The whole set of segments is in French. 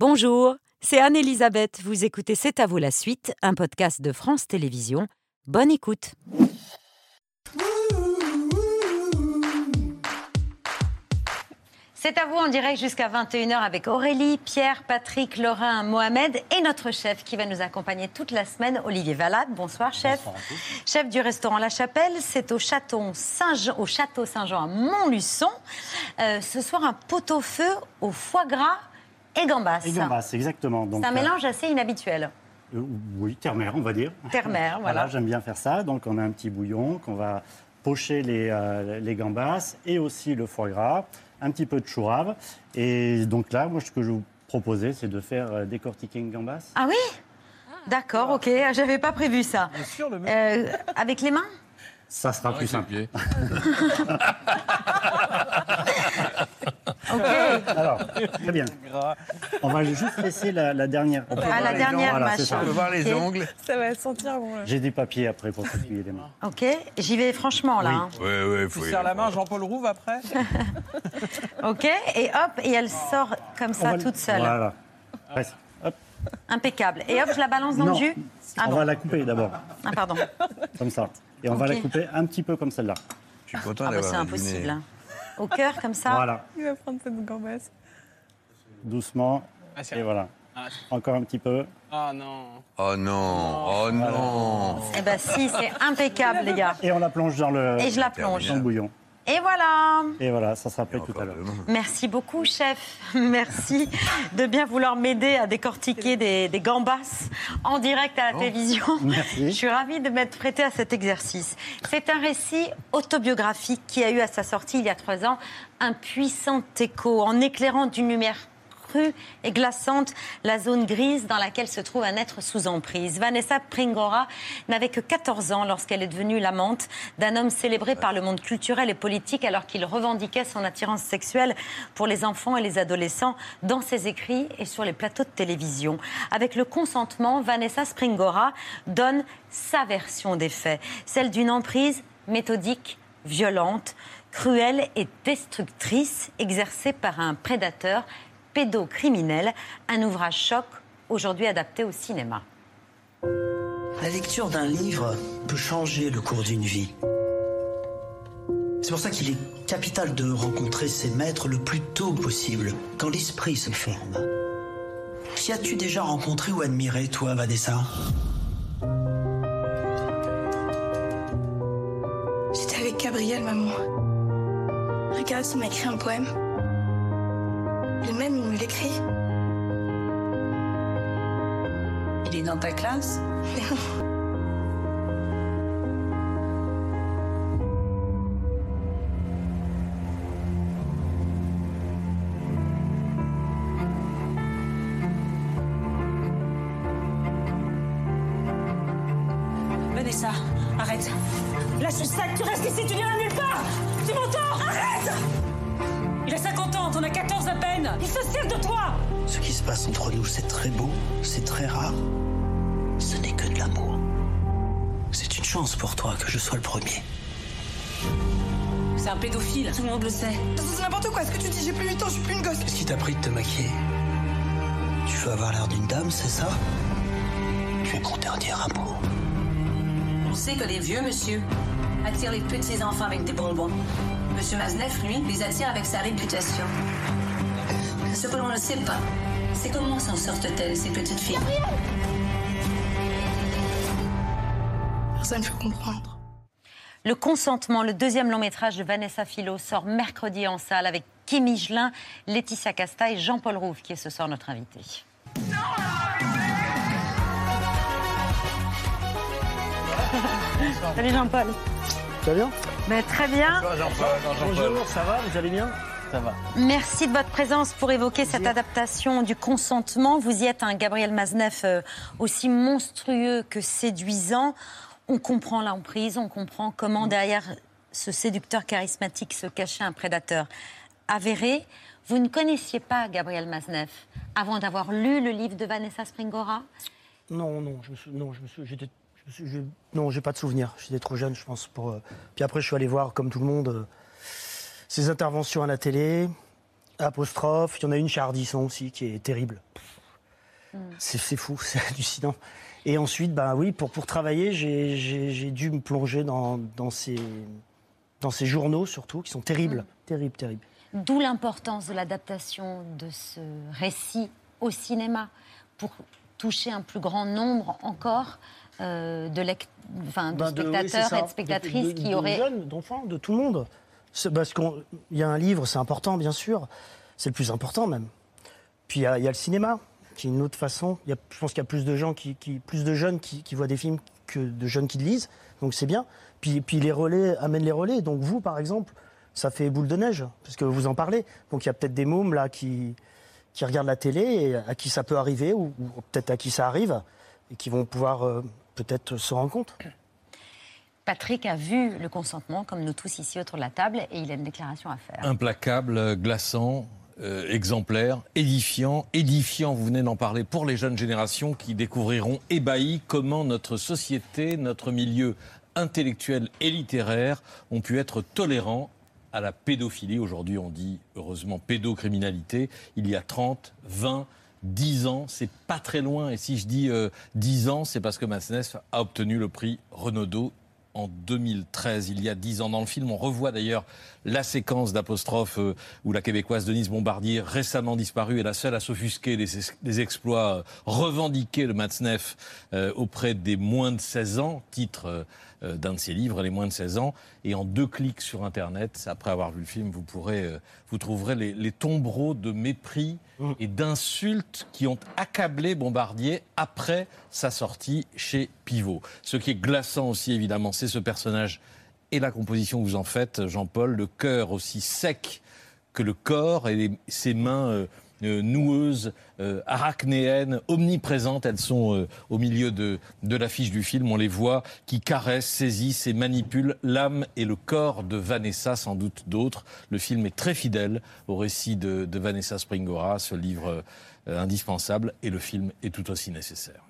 Bonjour, c'est Anne-Elisabeth. Vous écoutez C'est à vous la suite, un podcast de France Télévisions. Bonne écoute. C'est à vous en direct jusqu'à 21h avec Aurélie, Pierre, Patrick, Laurent, Mohamed et notre chef qui va nous accompagner toute la semaine, Olivier Valade. Bonsoir chef. Chef du restaurant La Chapelle, c'est au château Saint-Jean, au château Saint-Jean à Montluçon. Euh, ce soir, un pot-au-feu au foie gras et gambas. Et gambas, exactement. C'est un euh, mélange assez inhabituel. euh, oui, terre-mer, on va dire. Terre-mer, voilà. j'aime bien faire ça. Donc, on a un petit bouillon qu'on va pocher les, euh, les gambas et aussi le foie gras, un petit peu de chou rave. Et donc là, moi, ce que je vous proposais, c'est de faire euh, décortiquer une gambas. Ah oui? D'accord, ok. J'avais pas prévu ça. Bien sûr, le mec. Euh, avec les mains? Ça sera plus Avec les simple. Ok. Alors, très bien. On va juste laisser la, la dernière. Ah, la dernière Voilà, c'est ça. machin. On peut voir les ongles. Ça va sentir bon. J'ai des papiers après pour s'essuyer les mains. Ok, j'y vais franchement là. Oui. hein. Oui, oui, Tu serres la main à Jean-Paul Rouve après Ok, et hop, et elle sort comme On ça va- toute seule. Voilà. Presque. Hop. Impeccable. Et hop, je la balance dans Non, le jus Ah on bon, va la couper d'abord, ah pardon. comme ça. Et on va la couper un petit peu comme celle-là. Je suis content Ah bah c'est impossible. hein. Au cœur comme ça Voilà, Il va prendre cette gambasse. doucement. Ah, Et voilà. Ah, Encore un petit peu. Ah non. Oh non, oh non. Eh ben si, c'est impeccable les gars. Et on la plonge dans le, Et je la plonge. dans le bouillon. Et voilà Et voilà, ça sera tout à l'heure. Merci beaucoup, chef. Merci de bien vouloir m'aider à décortiquer des, des gambas en direct à la télévision. Merci. Je suis ravie de m'être prêtée à cet exercice. C'est un récit autobiographique qui a eu à sa sortie il y a trois ans un puissant écho en éclairant d'une lumière et glaçante la zone grise dans laquelle se trouve un être sous emprise. Vanessa Pringora n'avait que 14 ans lorsqu'elle est devenue l'amante d'un homme célébré par le monde culturel et politique alors qu'il revendiquait son attirance sexuelle pour les enfants et les adolescents dans ses écrits et sur les plateaux de télévision. Avec le consentement, Vanessa Springora donne sa version des faits, celle d'une emprise méthodique, violente, cruelle et destructrice exercée par un prédateur pédocriminel, un ouvrage choc aujourd'hui adapté au cinéma. La lecture d'un livre peut changer le cours d'une vie. C'est pour ça qu'il est capital de rencontrer ses maîtres le plus tôt possible, quand l'esprit se ferme. Qui as-tu déjà rencontré ou admiré, toi, Vanessa? J'étais avec Gabriel, maman. Regarde, il m'a écrit un poème. Lui-même, il me l'écrit. Il est dans ta classe? C'est très beau, c'est très rare. Ce n'est que de l'amour. C'est une chance pour toi que je sois le premier. C'est un pédophile, tout le monde le sait. C'est n'importe quoi, ce que tu dis, j'ai plus 8 ans, je suis plus une gosse? Qu'est-ce qui t'a pris de te maquiller? Tu veux avoir l'air d'une dame, c'est ça? Tu es mon dernier amour. On sait que les vieux monsieur attirent les petits enfants avec des bonbons. Monsieur Mazneff, lui, les attire avec sa réputation. Ce que l'on ne sait pas, c'est comment s'en sortent-elles, ces petites filles Personne ne peut comprendre. Le consentement, le deuxième long métrage de Vanessa Philo, sort mercredi en salle avec Kim Higelin, Laetitia Casta et Jean-Paul Rouve, qui est ce soir notre invité. Salut Jean-Paul. Tu vas bien? Ben, très bien. Bonjour, Jean-Paul. Jean-Paul. Bonjour, ça va? Vous allez bien? Ça va. Merci de votre présence pour évoquer cette adaptation du consentement. Vous y êtes un Gabriel Mazneff euh, aussi monstrueux que séduisant. On comprend l'emprise, on comprend comment derrière ce séducteur charismatique se cachait un prédateur avéré. Vous ne connaissiez pas Gabriel Mazneff avant d'avoir lu le livre de Vanessa Springora? Non, non, je me suis, non, je me suis, j'étais, je me suis- je- non, j'ai pas de souvenir. J'étais trop jeune, je pense. Pour, euh, Puis après, je suis allé voir, comme tout le monde, euh, ses interventions à la télé. Apostrophe. Il y en a une chez Ardisson aussi qui est terrible. C'est c'est fou, c'est hallucinant. Et ensuite, bah oui, pour, pour travailler, j'ai- dû me plonger dans, dans, ces, dans ces journaux surtout, qui sont terribles. Terribles, terribles. D'où l'importance de l'adaptation de ce récit au cinéma pour toucher un plus grand nombre encore euh, de, enfin, de Ben, de- oui, c'est spectateurs et de spectatrices De- de- qui de auraient jeunes, d'enfants, de tout le monde. Parce qu'il y a un livre, c'est important, bien sûr. C'est le plus important même. Puis il y, a- le cinéma, qui est une autre façon. Y a- je pense qu'il y a plus de gens, qui, plus de jeunes qui, voient des films que de jeunes qui le lisent. Donc c'est bien. Puis, puis les relais amènent les relais. Donc vous, par exemple, ça fait boule de neige, parce que vous en parlez. Donc il y a peut-être des mômes là qui, qui regardent la télé et à qui ça peut arriver, ou, ou peut-être à qui ça arrive, et qui vont pouvoir euh, peut-être se rendre compte. Patrick a vu le consentement, comme nous tous ici autour de la table, et il a une déclaration à faire. Implacable, euh, glaçant, euh, exemplaire, édifiant. Édifiant, vous venez d'en parler, pour les jeunes générations qui découvriront ébahis comment notre société, notre milieu intellectuel et littéraire ont pu être tolérants à la pédophilie. Aujourd'hui, on dit heureusement pédocriminalité. Il y a 30, 20, 10 ans, c'est pas très loin. Et si je dis euh, 10 ans, c'est parce que Massenet a obtenu le prix Renaudot en 2013, il y a 10 ans. Dans le film, on revoit d'ailleurs la séquence d'apostrophe euh, où la québécoise Denise Bombardier, récemment disparue, est la seule à s'offusquer des, des exploits euh, revendiqués de Matzneff euh, auprès des moins de 16 ans, titre d'un de ses livres, Les moins de 16 ans. Et en deux clics sur Internet, après avoir vu le film, vous, pourrez, vous trouverez les, les tombereaux de mépris et d'insultes qui ont accablé Bombardier après sa sortie chez Pivot. Ce qui est glaçant aussi, évidemment, c'est ce personnage et la composition que vous en faites, Jean-Paul, le cœur aussi sec que le corps et ses mains euh, euh, noueuses, euh, arachnéennes, omniprésentes. Elles sont au milieu de, de l'affiche du film. On les voit qui caressent, saisissent et manipulent l'âme et le corps de Vanessa, sans doute d'autres. Le film est très fidèle au récit de, Vanessa Springora, ce livre indispensable, et le film est tout aussi nécessaire.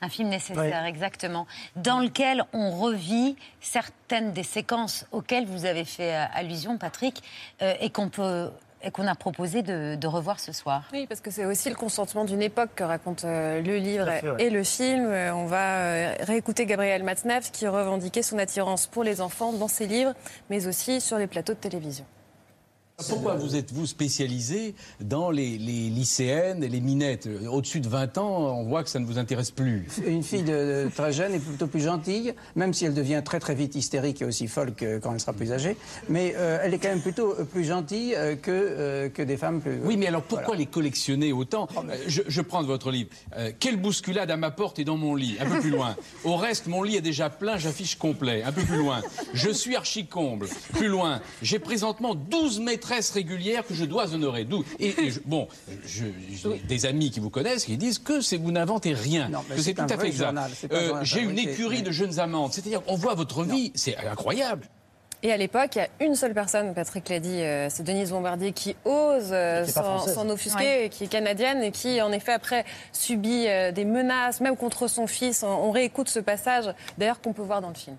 Un film nécessaire, exactement, dans lequel on revit certaines des séquences auxquelles vous avez fait euh, allusion, Patrick, euh, et qu'on peut et qu'on a proposé de, de revoir ce soir. Oui, parce que c'est aussi le consentement d'une époque que raconte euh, le livre fait, ouais. et le film. Euh, on va euh, réécouter Gabriel Matzneff qui revendiquait son attirance pour les enfants dans ses livres, mais aussi sur les plateaux de télévision. Pourquoi vous êtes-vous spécialisé dans les, les lycéennes et les minettes? Au-dessus de 20 ans, on voit que ça ne vous intéresse plus. Une fille de, de très jeune est plutôt plus gentille, même si elle devient très très vite hystérique et aussi folle que quand elle sera plus âgée. Mais euh, elle est quand même plutôt euh, plus gentille euh, que, euh, que des femmes plus. Oui, mais alors pourquoi les collectionner autant? Euh, je, je prends de votre livre. Quelle bousculade à ma porte et dans mon lit Un peu plus loin. Au reste, mon lit est déjà plein, j'affiche complet. Un peu plus loin. Je suis archi-comble. Plus loin. J'ai présentement 12 maîtresses régulières que je dois honorer. 12. Et, et je- bon, je- j'ai des amis qui vous connaissent qui disent que c'est vous n'inventez rien. Non, mais que c'est c'est tout à fait exact. Euh, J'ai une écurie mais- de jeunes amantes. C'est-à-dire, on voit votre vie. C'est incroyable. Et à l'époque, il y a une seule personne, Patrick l'a dit, euh, c'est Denise Bombardier, qui ose euh, s'en offusquer, Ouais. qui est canadienne, et qui, en effet, après, subit euh, des menaces, même contre son fils. On, on réécoute ce passage, d'ailleurs, qu'on peut voir dans le film.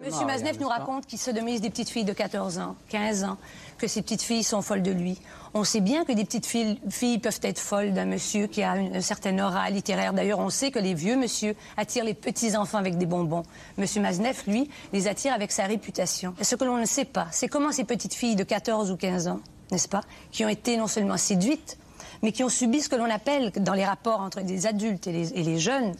Monsieur Non, Mazneff rien, nous raconte qu'il sodomise des petites filles de 14 ans, 15 ans, que ces petites filles sont folles de lui. On sait bien que des petites filles, filles peuvent être folles d'un monsieur qui a une, certaine aura littéraire. D'ailleurs, on sait que les vieux monsieur attirent les petits-enfants avec des bonbons. Monsieur Mazneff, lui, les attire avec sa réputation. Et ce que l'on ne sait pas, c'est comment ces petites filles de 14 ou 15 ans, n'est-ce pas, qui ont été non seulement séduites, mais qui ont subi ce que l'on appelle, dans les rapports entre les adultes et les, et les jeunes,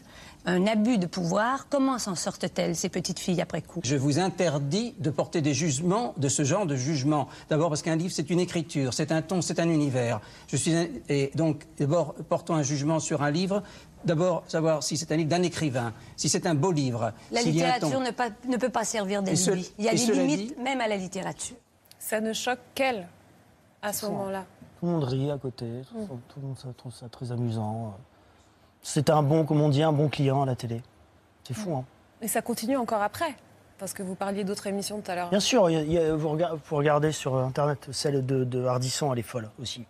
un abus de pouvoir. Comment s'en sortent-elles, ces petites filles, après coup? Je vous interdis de porter des jugements, de ce genre de jugement. D'abord parce qu'un livre, c'est une écriture, c'est un ton, c'est un univers. Je suis un- et donc d'abord portons un jugement sur un livre. D'abord savoir si c'est un livre d'un écrivain, si c'est un beau livre. La littérature ne, pas- ne peut pas servir d'alibi. Il y a des limites dit- même à la littérature. Ça ne choque qu'elle, à ce moment-là. Tout le monde rit à côté, tout, tout le monde ça- trouve ça très amusant. C'est un bon, comme on dit, un bon client à la télé. C'est fou, hein. Et ça continue encore après, parce que vous parliez d'autres émissions tout à l'heure. Bien sûr, il y a- il y a- vous, regardez, vous regardez sur Internet, celle de, de Hardisson, elle est folle aussi.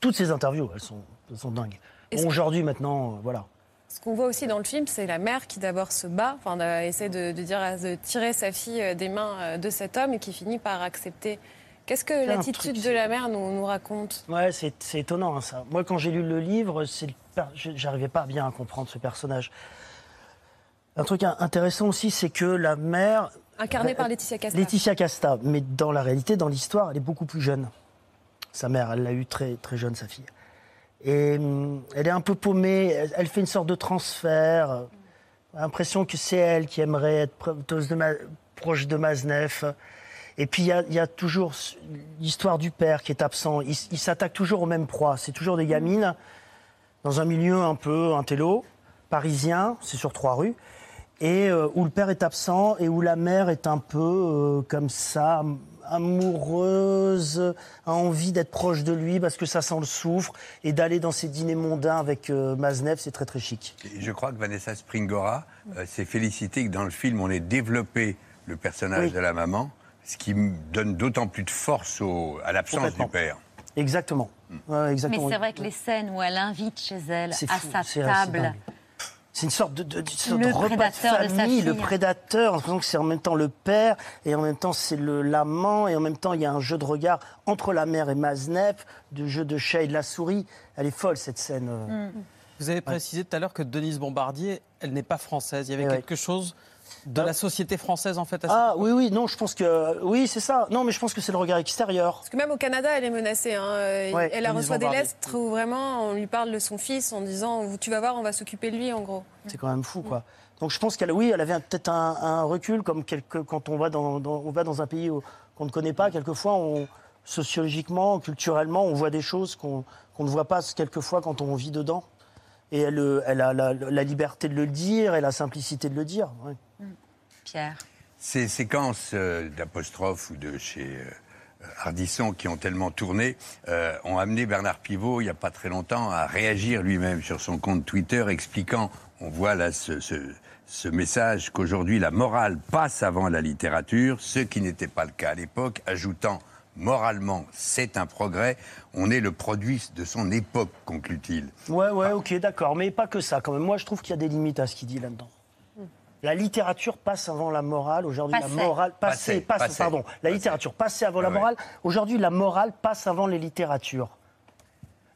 Toutes ces interviews, elles sont, elles sont dingues. Bon, Aujourd'hui, maintenant, euh, voilà. Ce qu'on voit aussi dans le film, c'est la mère qui d'abord se bat, enfin euh, essaie de, de dire, de tirer sa fille euh, des mains euh, de cet homme et qui finit par accepter Qu'est-ce que l'attitude de la mère nous, nous raconte? Ouais, c'est étonnant hein, ça. Moi, quand j'ai lu le livre, c'est j'arrivais pas bien à comprendre ce personnage. Un truc in- intéressant aussi, c'est que la mère, Incarnée par Laetitia Casta. Laetitia Casta, mais dans la réalité, dans l'histoire, elle est beaucoup plus jeune. Sa mère, elle l'a eu très, très jeune, sa fille. Et hum, elle est un peu paumée, elle, fait une sorte de transfert. L'impression que c'est elle qui aimerait être proche de, Maznev. Et puis il y a, il y a toujours l'histoire du père qui est absent. Il s'attaque toujours aux mêmes proies. C'est toujours des gamines dans un milieu un peu intello, parisien, c'est sur trois rues, et euh, où le père est absent et où la mère est un peu euh, comme ça, am- amoureuse, a envie d'être proche de lui parce que ça sent le soufre, et d'aller dans ces dîners mondains avec euh, Maznev, c'est très très chic. Je crois que Vanessa Springora euh, s'est félicitée que dans le film, on ait développé le personnage Oui. de la maman, ce qui donne d'autant plus de force au- à l'absence du père. Exactement. Ouais, Mais exactement. c'est vrai que les scènes où elle invite chez elle, à fou, sa table. C'est une sorte de, de- de- sorte Le de repas de prédateur de sa famille, le prédateur. l'impression que c'est en même temps le père et en même temps c'est le l'amant et en même temps il y a un jeu de regard entre la mère et Maznev, de jeu de chat et de la souris. Elle est folle cette scène. euh. Vous avez précisé tout à l'heure que Denise Bombardier, elle n'est pas française. Il y avait Eh ouais. quelque chose de la société française en fait à Ah oui oui non je pense que oui c'est ça non mais je pense que c'est le regard extérieur. Parce que même au Canada, elle est menacée. hein. Euh, Ouais, elle a reçoit des lettres où vraiment on lui parle de son fils en disant Tu vas voir, on va s'occuper de lui en gros. C'est quand même fou, quoi. Donc je pense qu'elle, oui, elle avait peut-être un, un recul, comme quelque- quand on va dans, dans- on va dans un pays qu'on ne connaît pas. Quelquefois, on, sociologiquement, culturellement, on voit des choses qu'on qu'on ne voit pas quelquefois quand on vit dedans. Et elle, euh, elle a la, la liberté de le dire et la simplicité de le dire. ouais. Pierre. Ces séquences euh, d'apostrophes ou de chez euh, Ardisson qui ont tellement tourné euh, ont amené Bernard Pivot, il n'y a pas très longtemps, à réagir lui-même sur son compte Twitter expliquant, on voit là ce, ce- ce message qu'aujourd'hui la morale passe avant la littérature, ce qui n'était pas le cas à l'époque, ajoutant moralement c'est un progrès, on est le produit de son époque, conclut-il. Ouais, ouais, ok, d'accord. Mais pas que ça, quand même. Moi, je trouve qu'il y a des limites à ce qu'il dit là-dedans. La littérature passe avant la morale. Aujourd'hui, la morale. Passé, Passé, passe, passé. pardon. La littérature passait avant la Ouais, morale. Aujourd'hui, la morale passe avant les littératures.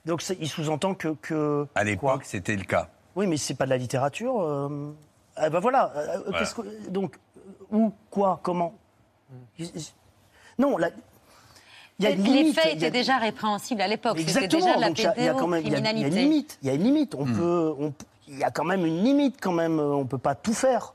Donc, il sous-entend que. que À l'époque, c'était le cas. oui, mais c'est pas de la littérature. euh, ah ben voilà. euh, Voilà. que- donc, euh, où, quoi, comment Non, la- il y a une les faits a- étaient déjà répréhensibles à l'époque. C'était Exactement. déjà de la donc il y y y a- une limite. Il y a une limite. On peut, on peut- il y a quand même une limite quand même. On peut pas tout faire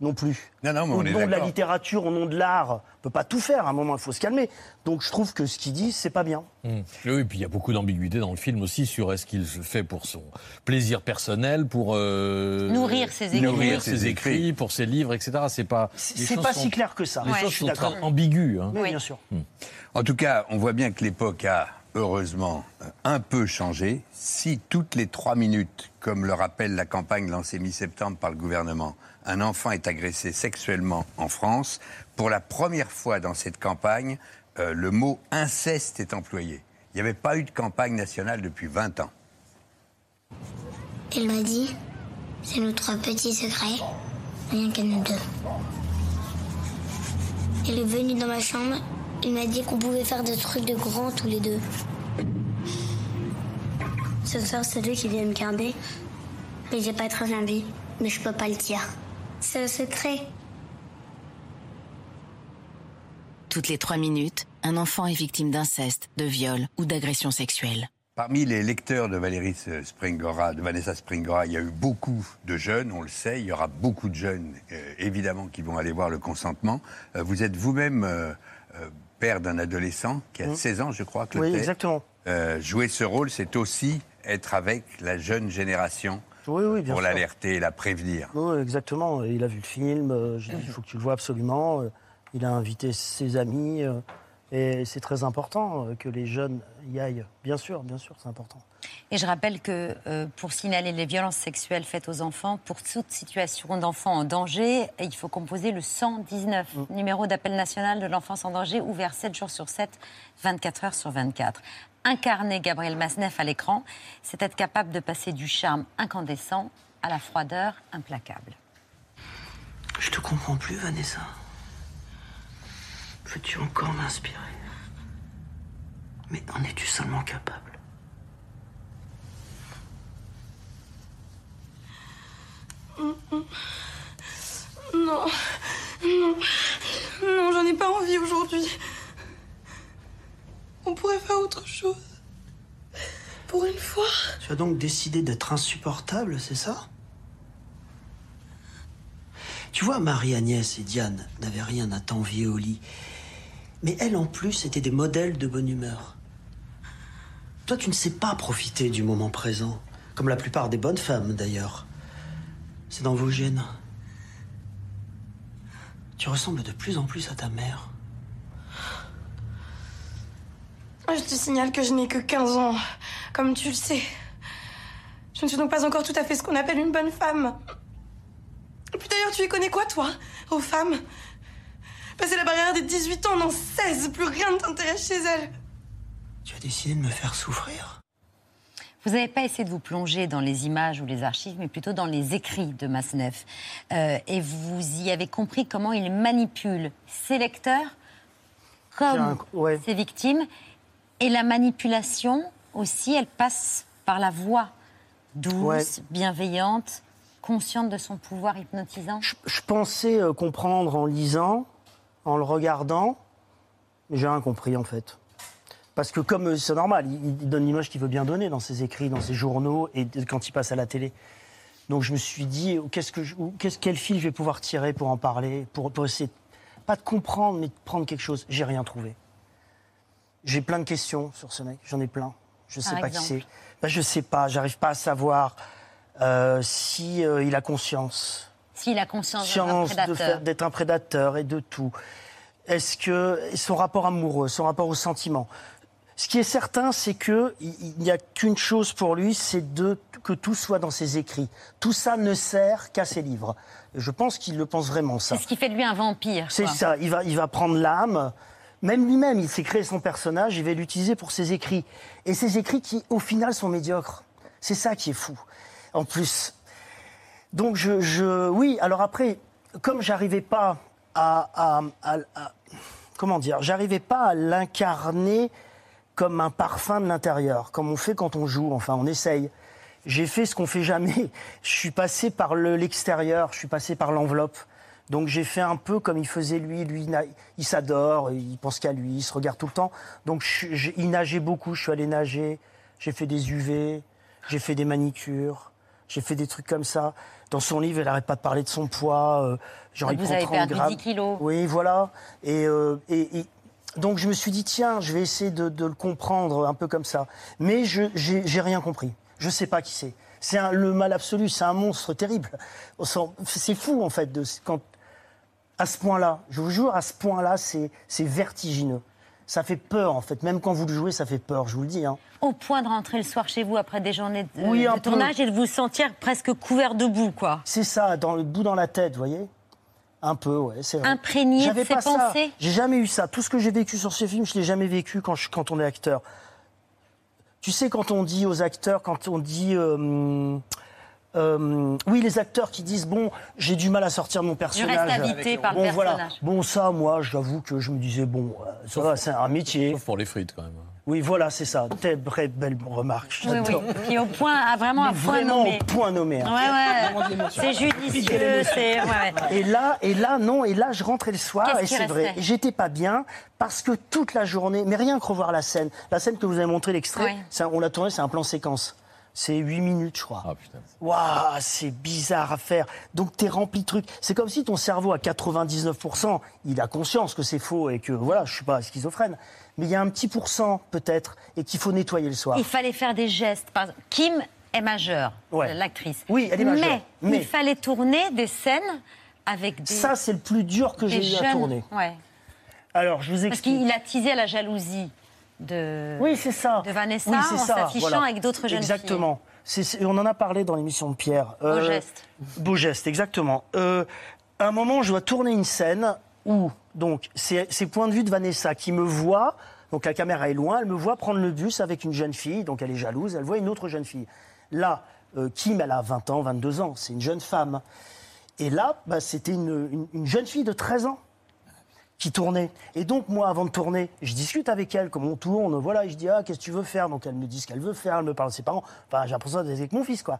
non plus. Non, non, mais au on est nom de la littérature, au nom de l'art, on peut pas tout faire. À un moment, il faut se calmer. Donc je trouve que ce qu'il dit, c'est pas bien. Mmh. Oui, et puis il y a beaucoup d'ambiguïté dans le film aussi sur est-ce qu'il se fait pour son plaisir personnel, pour euh, Nourrir ses écrits. nourrir Ses ses écrits, pour ses livres, etc. C'est pas. C'est pas sont- si clair que ça. Les Ouais, choses sont ambiguës. hein. Oui. bien sûr. En tout cas, on voit bien que l'époque a, heureusement, un peu changé. Si toutes les trois minutes, comme le rappelle la campagne lancée mi-septembre par le gouvernement, un enfant est agressé sexuellement en France, pour la première fois dans cette campagne, euh, le mot inceste est employé. Il n'y avait pas eu de campagne nationale depuis 20 ans. Il m'a dit, c'est notre petit secret, rien qu'à nous deux. Il est venu dans ma chambre, il m'a dit qu'on pouvait faire des trucs de grands tous les deux. Ce soir, c'est lui qui vient me garder. Mais j'ai pas très envie, mais je peux pas le dire. C'est un secret. Toutes les trois minutes, un enfant est victime d'inceste, de viol ou d'agression sexuelle. Parmi les lecteurs de Valérie Springora, de Vanessa Springora, il y a eu beaucoup de jeunes, on le sait. Il y aura beaucoup de jeunes, euh, évidemment, qui vont aller voir le consentement. Euh, vous êtes vous-même euh, euh, père d'un adolescent qui a 16 ans, je crois, Claude Oui, exactement. Euh, jouer ce rôle, c'est aussi être avec la jeune génération Oui, oui, bien pour l'alerter et la prévenir. Oui, exactement. Il a vu le film. euh, J'ai dit, il faut que tu le vois absolument. Euh, Il a invité ses amis. Et c'est très important euh, que les jeunes y aillent. Bien sûr, bien sûr, c'est important. Et je rappelle que euh, pour signaler les violences sexuelles faites aux enfants, pour toute situation d'enfant en danger, il faut composer le 119, numéro d'appel national de l'enfance en danger, ouvert 7 jours sur 7, 24 heures sur 24. Incarner Gabriel Masneff à l'écran, c'est être capable de passer du charme incandescent à la froideur implacable. Je te comprends plus, Vanessa. Veux-tu encore m'inspirer Mais en es-tu seulement capable Non, non, non, j'en ai pas envie aujourd'hui. On pourrait faire autre chose. Pour une fois. Tu as donc décidé d'être insupportable, c'est ça? Tu vois, Marie-Agnès et Diane n'avaient rien à t'envier au lit. Mais elles, en plus, étaient des modèles de bonne humeur. Toi, tu ne sais pas profiter du moment présent, comme la plupart des bonnes femmes, d'ailleurs. C'est dans vos gènes. Tu ressembles de plus en plus à ta mère. Je te signale que je n'ai que 15 ans, comme tu le sais. Je ne suis donc pas encore tout à fait ce qu'on appelle une bonne femme. Et puis d'ailleurs, tu y connais quoi, toi, aux femmes? Passer la barrière des 18 ans, non, 16, plus rien ne t'intéresse chez elles. Tu as décidé de me faire souffrir Vous n'avez pas essayé de vous plonger dans les images ou les archives, mais plutôt dans les écrits de Masneff. Euh, et vous y avez compris comment il manipule ses lecteurs comme ses victimes. Et la manipulation aussi, elle passe par la voix douce, bienveillante, consciente de son pouvoir hypnotisant. Je pensais euh, comprendre en lisant, en le regardant, j'ai rien compris en fait. Parce que comme euh, c'est normal, il, donne l'image qu'il veut bien donner dans ses écrits, dans ses journaux et quand il passe à la télé. Donc je me suis dit, oh, qu'est-ce que je- qu'est-ce- quel fil je vais pouvoir tirer pour en parler, pour, pour essayer, pas de comprendre, mais de prendre quelque chose. J'ai rien trouvé. J'ai plein de questions sur ce mec, j'en ai plein. Je sais Par pas qui c'est. Ben, je sais pas, j'arrive pas à savoir euh, si euh, il a conscience S'il a conscience d'être un prédateur. un et de tout. Est-ce que son rapport amoureux, son rapport au sentiment Ce qui est certain, c'est que il n'y a qu'une chose pour lui, c'est de que tout soit dans ses écrits. Tout ça ne sert qu'à ses livres. Je pense qu'il le pense vraiment ça. C'est ce qui fait de lui un vampire. C'est ça, il va, il va prendre l'âme. Même lui-même, il s'est créé son personnage, il va l'utiliser pour ses écrits. Et ses écrits qui, au final, sont médiocres. C'est ça qui est fou. En plus. Donc, je. je- oui, alors après, comme j'arrivais pas à. comment dire J'arrivais pas à l'incarner comme un parfum de l'intérieur, comme on fait quand on joue. Enfin, on essaye. J'ai fait ce qu'on fait jamais. Je suis passé par le- l'extérieur, je suis passé par l'enveloppe. Donc j'ai fait un peu comme il faisait lui. Lui, il s'adore, il pense qu'à lui, il se regarde tout le temps. Donc il nageait beaucoup, je suis allé nager. J'ai fait des UV, j'ai fait des manicures, j'ai fait des trucs comme ça. Dans son livre, elle n'arrête pas de parler de son poids. euh, genre, Donc il vous prend avez 30 perdu grammes. 10 kilos. Oui, voilà. Et, euh, et- et donc je me suis dit, tiens, je vais essayer de, de le comprendre un peu comme ça. Mais je j'ai rien compris. Je sais pas qui c'est. C'est le mal absolu, c'est un monstre terrible. C'est fou en fait, de, quand, à ce point-là, je vous jure, à ce point-là, c'est vertigineux. Ça fait peur en fait, même quand vous le jouez, ça fait peur, je vous le dis. hein. Au point de rentrer le soir chez vous après des journées de, Oui, de un peu. tournage et de vous sentir presque couvert de boue, quoi. C'est ça, dans le bout dans la tête, vous voyez Un peu, ouais, c'est vrai. Imprégné de ses pensées. J'ai jamais eu ça. Tout ce que j'ai vécu sur ce film, je l'ai jamais vécu quand, je- quand on est acteur. Tu sais, quand on dit aux acteurs, quand on dit. euh, euh, oui, les acteurs qui disent bon, j'ai du mal à sortir de mon personnage. reste habité par le bon, voilà. personnage. Bon, ça, moi, j'avoue que je me disais bon, euh, ça va, c'est un métier. Sauf pour les frites, quand même. Oui, voilà, c'est ça. Très très belle remarque. Oui, oui. Puis au point, à vraiment un Mais point vraiment nommé. au point nommé. hein. Ouais, ouais. C'est judicieux, c'est. ouais. Et là, et là, non, et là, je rentrais le soir, et c'est vrai. J'étais pas bien parce que toute la journée, mais rien que revoir la scène. La scène que vous avez montré, l'extrait, on l'a tourné, c'est un plan séquence. C'est 8 minutes, je crois. Ah putain. Waouh, c'est bizarre à faire. Donc t'es rempli de trucs. C'est comme si ton cerveau à 99%, il a conscience que c'est faux et que voilà, je suis pas schizophrène. Mais il y a un petit pourcent peut-être et qu'il faut nettoyer le soir. Il fallait faire des gestes. Par exemple, Kim est majeure, Ouais. l'actrice. Oui, elle est majeure, Mais, mais- il fallait tourner des scènes avec des. Ça, c'est le plus dur que j'ai eu à jeunes- tourner. Ouais. Alors, je vous Parce explique. qu'il a teasé à la jalousie de, Oui, c'est ça. de Vanessa Oui, en s'affichant voilà. avec d'autres jeunes Exactement. C'est- c'est- on en a parlé dans l'émission de Pierre. Beau geste. Beau geste, exactement. Euh, à un moment, je dois tourner une scène où, donc, c'est c'est point de vue de Vanessa qui me voit. Donc la caméra est loin, elle me voit prendre le bus avec une jeune fille, donc elle est jalouse, elle voit une autre jeune fille. Là, euh, Kim, elle a 20 ans, 22 ans, c'est une jeune femme. Et là, bah, c'était une, une- une jeune fille de 13 ans. Qui tournait. Et donc, moi, avant de tourner, je discute avec elle, comme on tourne, voilà, et je dis, ah, qu'est-ce que tu veux faire? Donc, elle me dit ce qu'elle veut faire, elle me parle de ses parents. Enfin, j'ai l'impression d'être avec mon fils, quoi.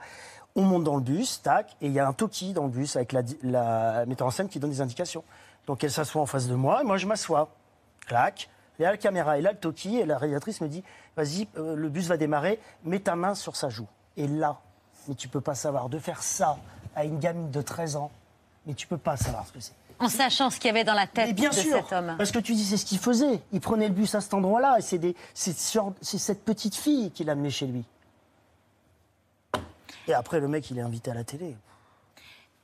On monte dans le bus, tac, et il y a un toki dans le bus avec la, metteur en scène qui donne des indications. Donc, elle s'assoit en face de moi, et moi, je m'assois. Clac. Y a la caméra, et là, le toki, et la réalisatrice me dit, vas-y, euh, le bus va démarrer, mets ta main sur sa joue. Et là, mais tu peux pas savoir, de faire ça à une gamine de 13 ans, mais tu peux pas savoir ce que c'est. En sachant ce qu'il y avait dans la tête bien de sûr, cet homme. parce que tu dis c'est ce qu'il faisait. Il prenait le bus à cet endroit-là et c'est des- c'est cette petite fille qui l'a amené chez lui. Et après le mec il est invité à la télé.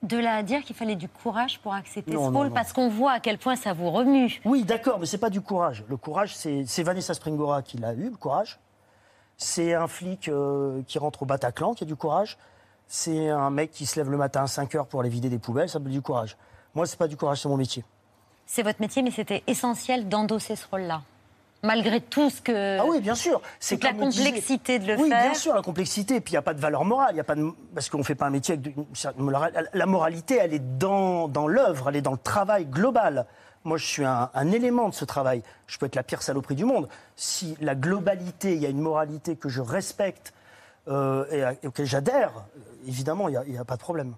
De là à dire qu'il fallait du courage pour accepter Non, ce rôle, parce qu'on voit à quel point ça vous remue. Oui, d'accord, mais c'est pas du courage. Le courage, c'est c'est Vanessa Springora qui l'a eu, le courage. C'est un flic euh, qui rentre au Bataclan qui a du courage. C'est un mec qui se lève le matin à 5 heures pour aller vider des poubelles, ça s'appelle du courage. Moi, c'est pas du courage, c'est mon métier. C'est votre métier, mais c'était essentiel d'endosser ce rôle-là. Malgré tout ce que. Ah oui, bien sûr. C'est la complexité de le oui, faire. bien sûr, la complexité. Et puis, il n'y a pas de valeur morale. Y a pas de... Parce qu'on ne fait pas un métier avec... de-. La moralité, elle est dans, dans l'œuvre, elle est dans le travail global. Moi, je suis un, un élément de ce travail. Je peux être la pire saloperie du monde. Si la globalité, il y a une moralité que je respecte euh, et, à- et auquel j'adhère, évidemment, il n'y a, il y a pas de problème.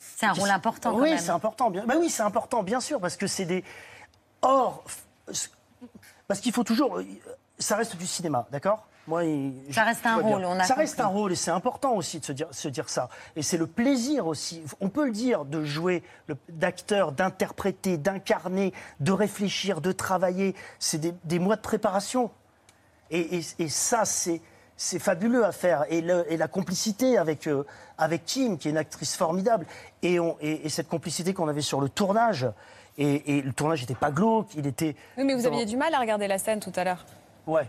C'est un rôle important quand oui, c'est important. Bien... Ben oui, c'est important, bien sûr, parce que c'est des. Or, parce qu'il faut toujours. Ça reste du cinéma, d'accord? Moi, Ça reste un rôle, on a Ça reste un rôle et c'est important aussi de se dire, se dire ça. Et c'est le plaisir aussi. On peut le dire de jouer, d'acteur, d'interpréter, d'incarner, de réfléchir, de travailler. C'est des, des mois de préparation. Et, et- et ça, c'est. C'est fabuleux à faire. Et, le- et la complicité avec, euh, avec Kim, qui est une actrice formidable, et, on- et- et cette complicité qu'on avait sur le tournage. Et, et le tournage n'était pas glauque, il était. Oui, mais vous dans- aviez du mal à regarder la scène tout à l'heure. Ouais.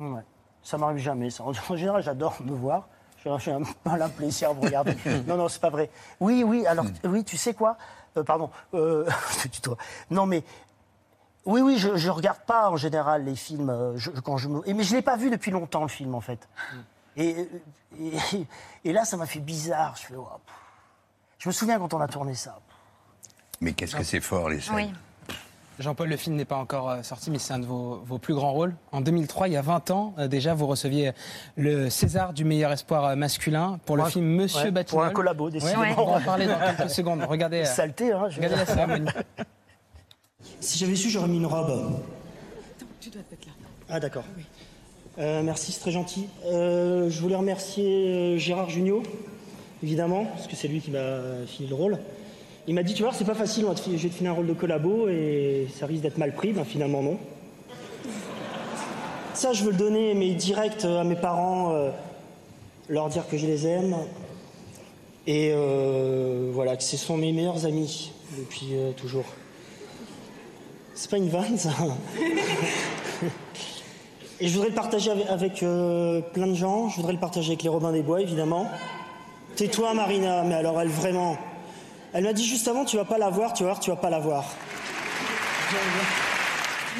Ouais. Ça m'arrive jamais. ça. En général, j'adore me voir. J'ai j'ai un malin plaisir à vous regarder. non, non, c'est pas vrai. Oui, oui, alors, oui, tu sais quoi? Euh, Pardon, euh, je. Non, mais. Oui, oui, je, je regarde pas en général les films. euh, je- quand je me... Mais je l'ai pas vu depuis longtemps, le film, en fait. Et, et, et là, ça m'a fait bizarre. Je, fais, oh, je me souviens quand on a tourné ça. Mais qu'est-ce que c'est fort, les scènes Jean-Paul, le film n'est pas encore euh, sorti, mais c'est un de vos, vos plus grands rôles. En 2003, il y a 20 ans, euh, déjà, vous receviez le César du meilleur espoir euh, masculin pour le film Monsieur ouais, Batignolles. pour un collabo, Ouais, décidément. on va en parler dans quelques secondes. Regardez, euh, Saleté, hein, je- regardez la cérémonie. Si j'avais su, j'aurais mis une robe. Tu dois te mettre là. Ah d'accord. Euh, merci, c'est très gentil. Euh, je voulais remercier euh, Gérard Jugnot, évidemment, parce que c'est lui qui m'a filé le rôle. Il m'a dit, tu vois, c'est pas facile, je vais te filer un rôle de collabo et ça risque d'être mal pris. Ben, finalement, non. Ça, je veux le donner, mais direct à mes parents, euh, leur dire que je les aime. Et voilà, que ce sont mes meilleurs amis depuis toujours. C'est pas une vanne, ça Et je voudrais le partager avec, avec, euh, plein de gens. Je voudrais le partager avec les Robins des Bois, évidemment. Tais-toi, Marina. Mais alors, elle vraiment. Elle m'a dit juste avant, tu vas pas la voir, tu vas voir, tu vas pas la voir.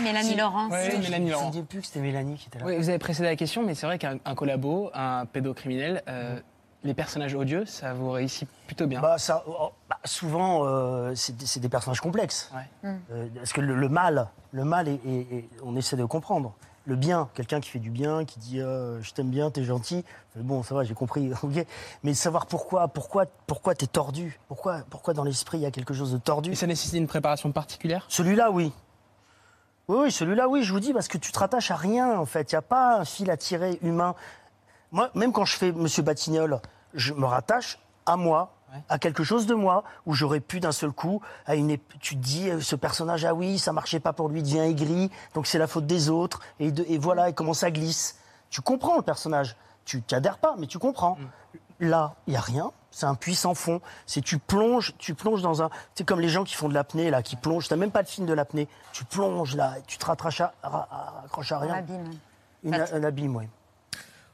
Mélanie Laurent. Ouais, Mélanie Laurent. Je ne plus que c'était Mélanie qui était là. Oui, vous avez précédé la question, mais c'est vrai qu'un un collabo, un pédocriminel, euh. Les personnages odieux, ça vous réussit plutôt bien. Bah, ça, oh, bah, souvent, euh, c'est des- personnages complexes. Ouais. Euh, parce que le, le mal, le mal, est, est- est- on essaie de comprendre. Le bien, quelqu'un qui fait du bien, qui dit euh, je t'aime bien, t'es gentil. Bon, ça va, j'ai compris. ok. Mais savoir pourquoi, pourquoi, pourquoi t'es tordu, pourquoi, pourquoi dans l'esprit il y a quelque chose de tordu? Et ça nécessite une préparation particulière? Celui-là, oui. Oui, oui, celui-là, oui, je vous dis, parce que tu te rattaches à rien, en fait. Il n'y a pas un fil à tirer humain. Moi, même quand je fais Monsieur Batignolles, je me rattache à moi, à quelque chose de moi, où j'aurais pu d'un seul coup, à une tu te dis, euh, ce personnage, ah oui, ça marchait pas pour lui, il devient aigri, donc c'est la faute des autres, et, de- et voilà, et comment ça glisse. Tu comprends le personnage. Tu n'adhères pas, mais tu comprends. Là, il n'y a rien. C'est un puits sans fond. C'est tu plonges, tu plonges dans un. C'est comme les gens qui font de l'apnée, là, qui plongent. T'as même pas de film de l'apnée. Tu plonges là, tu te rattaches à, à- à- accroches à rien. Un abîme. Une- un abîme, oui.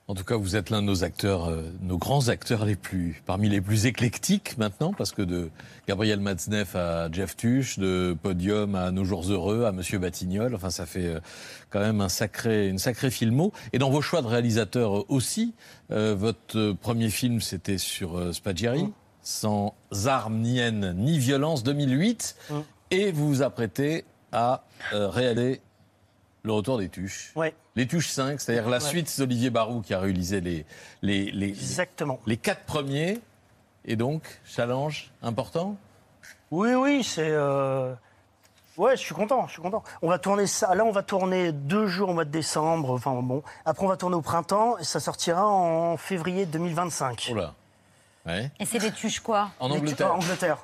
En tout cas, vous êtes l'un de nos acteurs, euh, nos grands acteurs les plus, parmi les plus éclectiques maintenant, parce que de Gabriel Matzneff à Jeff Tuch, de Podium à Nos Jours Heureux, à Monsieur Batignolles, enfin, ça fait euh, quand même un sacré, une sacrée filmo. Et dans vos choix de réalisateurs euh, aussi, euh, votre euh, premier film, c'était sur euh, Spaghieri. sans armes ni haine ni violence 2008 Mm. et vous vous apprêtez à euh, réaliser le retour des Tuches. Ouais. Les Tuches 5, c'est-à-dire la Ouais. suite d'Olivier Barou qui a réalisé les, les, les, Exactement. les quatre premiers. Et donc, challenge important? Oui, oui, c'est. euh, Ouais, je suis content, je suis content. On va tourner ça. Là, on va tourner deux jours au mois de décembre. Enfin bon. Après, on va tourner au printemps et ça sortira en février 2025. Oh là. Ouais. Et c'est des tuches quoi? En Angleterre. En Angleterre.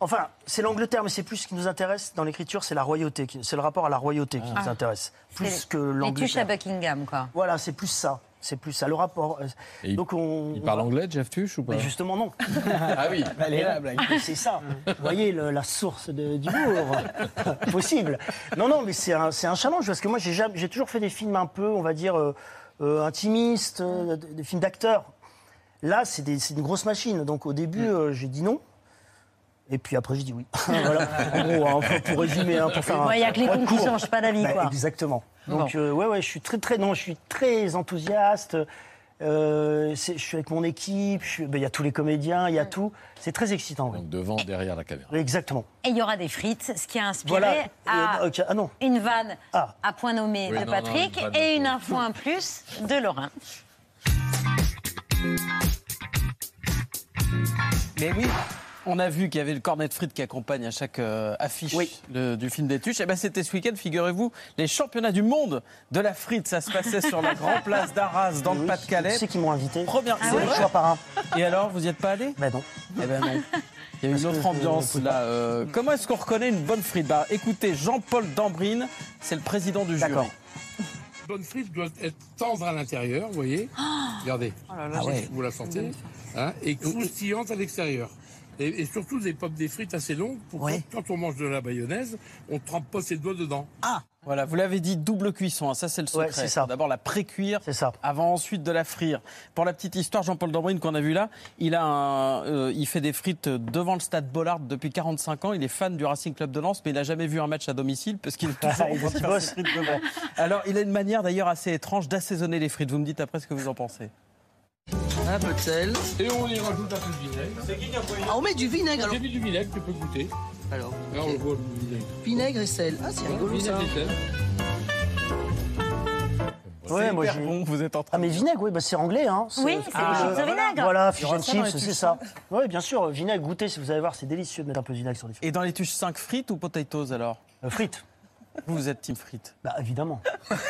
Enfin, c'est l'Angleterre, mais c'est plus ce qui nous intéresse dans l'écriture, c'est la royauté. C'est le rapport à la royauté qui Ah. nous intéresse. Plus que Les tuches à l'Angleterre. Buckingham, quoi. Voilà, c'est plus ça. C'est plus ça. Le rapport. euh, Et il- Donc on. Il parle anglais, Jeff Tuche, ou pas? Mais justement, non. Ah oui. C'est ça. Vous voyez le- la source de- d'humour possible. Non, non, mais c'est un, c'est un challenge parce que moi, j'ai jamais- j'ai toujours fait des films un peu, on va dire, euh, euh, intimistes, euh, des, des films d'acteurs. Là, c'est des- c'est une grosse machine. Donc au début, euh, j'ai dit non. Et puis après, j'ai dit oui. voilà. En gros, hein, pour- résumer, hein, pour faire un. Il y a que les cons qui changent pas d'avis, Bah, quoi. Exactement. Donc, euh, ouais, ouais, je suis très, très, non, je suis très enthousiaste. Euh, je suis avec mon équipe. je ben, Il y a tous les comédiens, il y a tout. C'est très excitant. Donc devant, derrière la caméra. Exactement. Et il y aura des frites, ce qui a inspiré Voilà. à Euh, ok, Ah non. une vanne Ah. à point nommé Oui, de non, non, Patrick une et une info en plus de Laurent. Mais oui, on a vu qu'il y avait le cornet de frites qui accompagne à chaque euh, affiche du film des Tuches. Et ben c'était ce week-end, figurez-vous, les championnats du monde de la frite. Ça se passait sur la Grand Place d'Arras, dans le Pas-de-Calais. Sais qu'ils m'ont invité. Première C'est c'est choix par un. Et alors, vous y êtes pas allé? Ben non. Eh ben non. Il y a une autre ambiance là. Euh, comment est-ce qu'on reconnaît une bonne frite? Bah, Écoutez, Jean-Paul Dambrine, c'est le président du jury. D'accord. bonne frite doit être tendre à l'intérieur, vous voyez? Regardez. Oh là là, Ah ouais. Vous la sentez? hein, et croustillante à l'extérieur. Et, et surtout des pommes des frites assez longues pour que quand on mange de la mayonnaise, on ne trempe pas ses doigts dedans. Ah Voilà, vous l'avez dit, double cuisson, hein, ça c'est le secret. Ouais, c'est ça. D'abord la pré-cuire, C'est ça. avant ensuite de la frire. Pour la petite histoire, Jean-Paul Dambrine qu'on a vu là, il, a un, euh, il fait des frites devant le stade Bollard depuis 45 ans. Il est fan du Racing Club de Lens, mais il n'a jamais vu un match à domicile parce qu'il est toujours en Il train de faire bosse. ses frites devant. Alors, il a une manière d'ailleurs assez étrange d'assaisonner les frites. Vous me dites après ce que vous en pensez. Un peu de sel. Et on y rajoute un peu de vinaigre. Ah, on met du vinaigre alors. J'ai mis du vinaigre, tu peux goûter. Alors, Là, on le voit le vinaigre. vinaigre et sel. Ah, c'est rigolo ça. Vinaigre et sel. Ouais, moi bon, vous êtes en train Ah mais vinaigre, oui, bah, c'est anglais, hein. Oui, c'est Ah, au vinaigre. Voilà, fish and les chips, c'est ça. Oui, bien sûr, vinaigre, goûtez, vous allez voir, c'est délicieux de mettre un peu de vinaigre sur des frites. Et dans les tuches 5 frites ou potatoes alors? Euh, frites, Vous, êtes team frites. bah évidemment.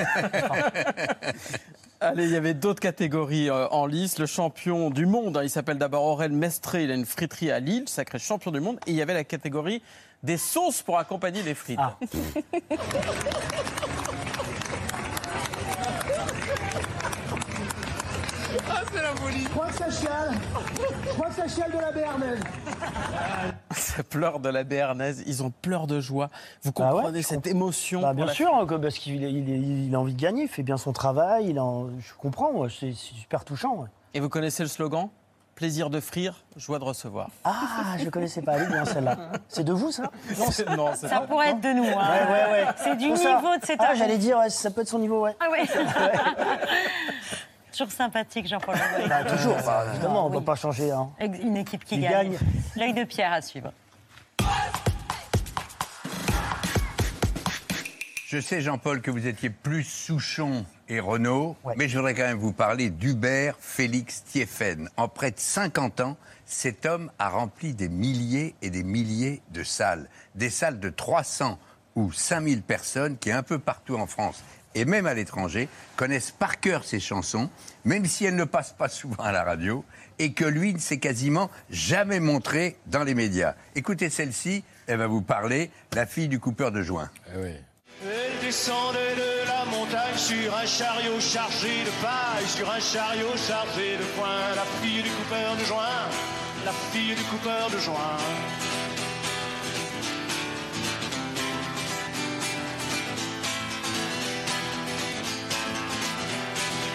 Allez, il y avait d'autres catégories euh, en lice. Le champion du monde, hein, il s'appelle d'abord Aurel Mestré, il a une friterie à Lille, sacré champion du monde. Et il y avait la catégorie des sauces pour accompagner les frites. Ah. Ah, c'est la folie. Je crois que ça chiale. Je crois que ça chiale de la béarnaise. Ça pleure de la béarnaise, ils ont pleure de joie. Vous Ah ouais, comprenez cette émotion Bah, bien la sûr, hein, que- parce qu'il il, il a envie de gagner, il fait bien son travail, il en- je comprends, ouais, c'est c'est super touchant. ouais. Et vous connaissez le slogan Plaisir de frire, joie de recevoir. Ah, je connaissais pas, elle bien celle-là. C'est de vous ça Non, c'est- Non, c'est Ça pas- pourrait être de nous. hein. Ouais, ouais, ouais. C'est du ça. niveau de cet Ah, homme. j'allais dire, ouais, ça peut être son niveau, ouais. Ah ouais. Toujours sympathique, Jean-Paul. Bah, toujours, bah, évidemment, on ne oui. va pas changer. Hein. Une équipe qui Qui gagne. gagne. L'œil de pierre à suivre. Je sais, Jean-Paul, que vous étiez plus Souchon et Renault, mais je voudrais quand même vous parler d'Hubert Félix Thieffen. En près de 50 ans, cet homme a rempli des milliers et des milliers de salles. Des salles de 300 ou 5000 personnes qui, un peu partout en France et même à l'étranger, connaissent par cœur ses chansons, même si elles ne passent pas souvent à la radio, et que lui ne s'est quasiment jamais montré dans les médias. Écoutez celle-ci, elle va vous parler, la fille du coupeur de joint. Elle descendait de la montagne sur un chariot chargé de paille, sur un chariot chargé de foin. La fille du coupeur de joint, la fille du coupeur de joint.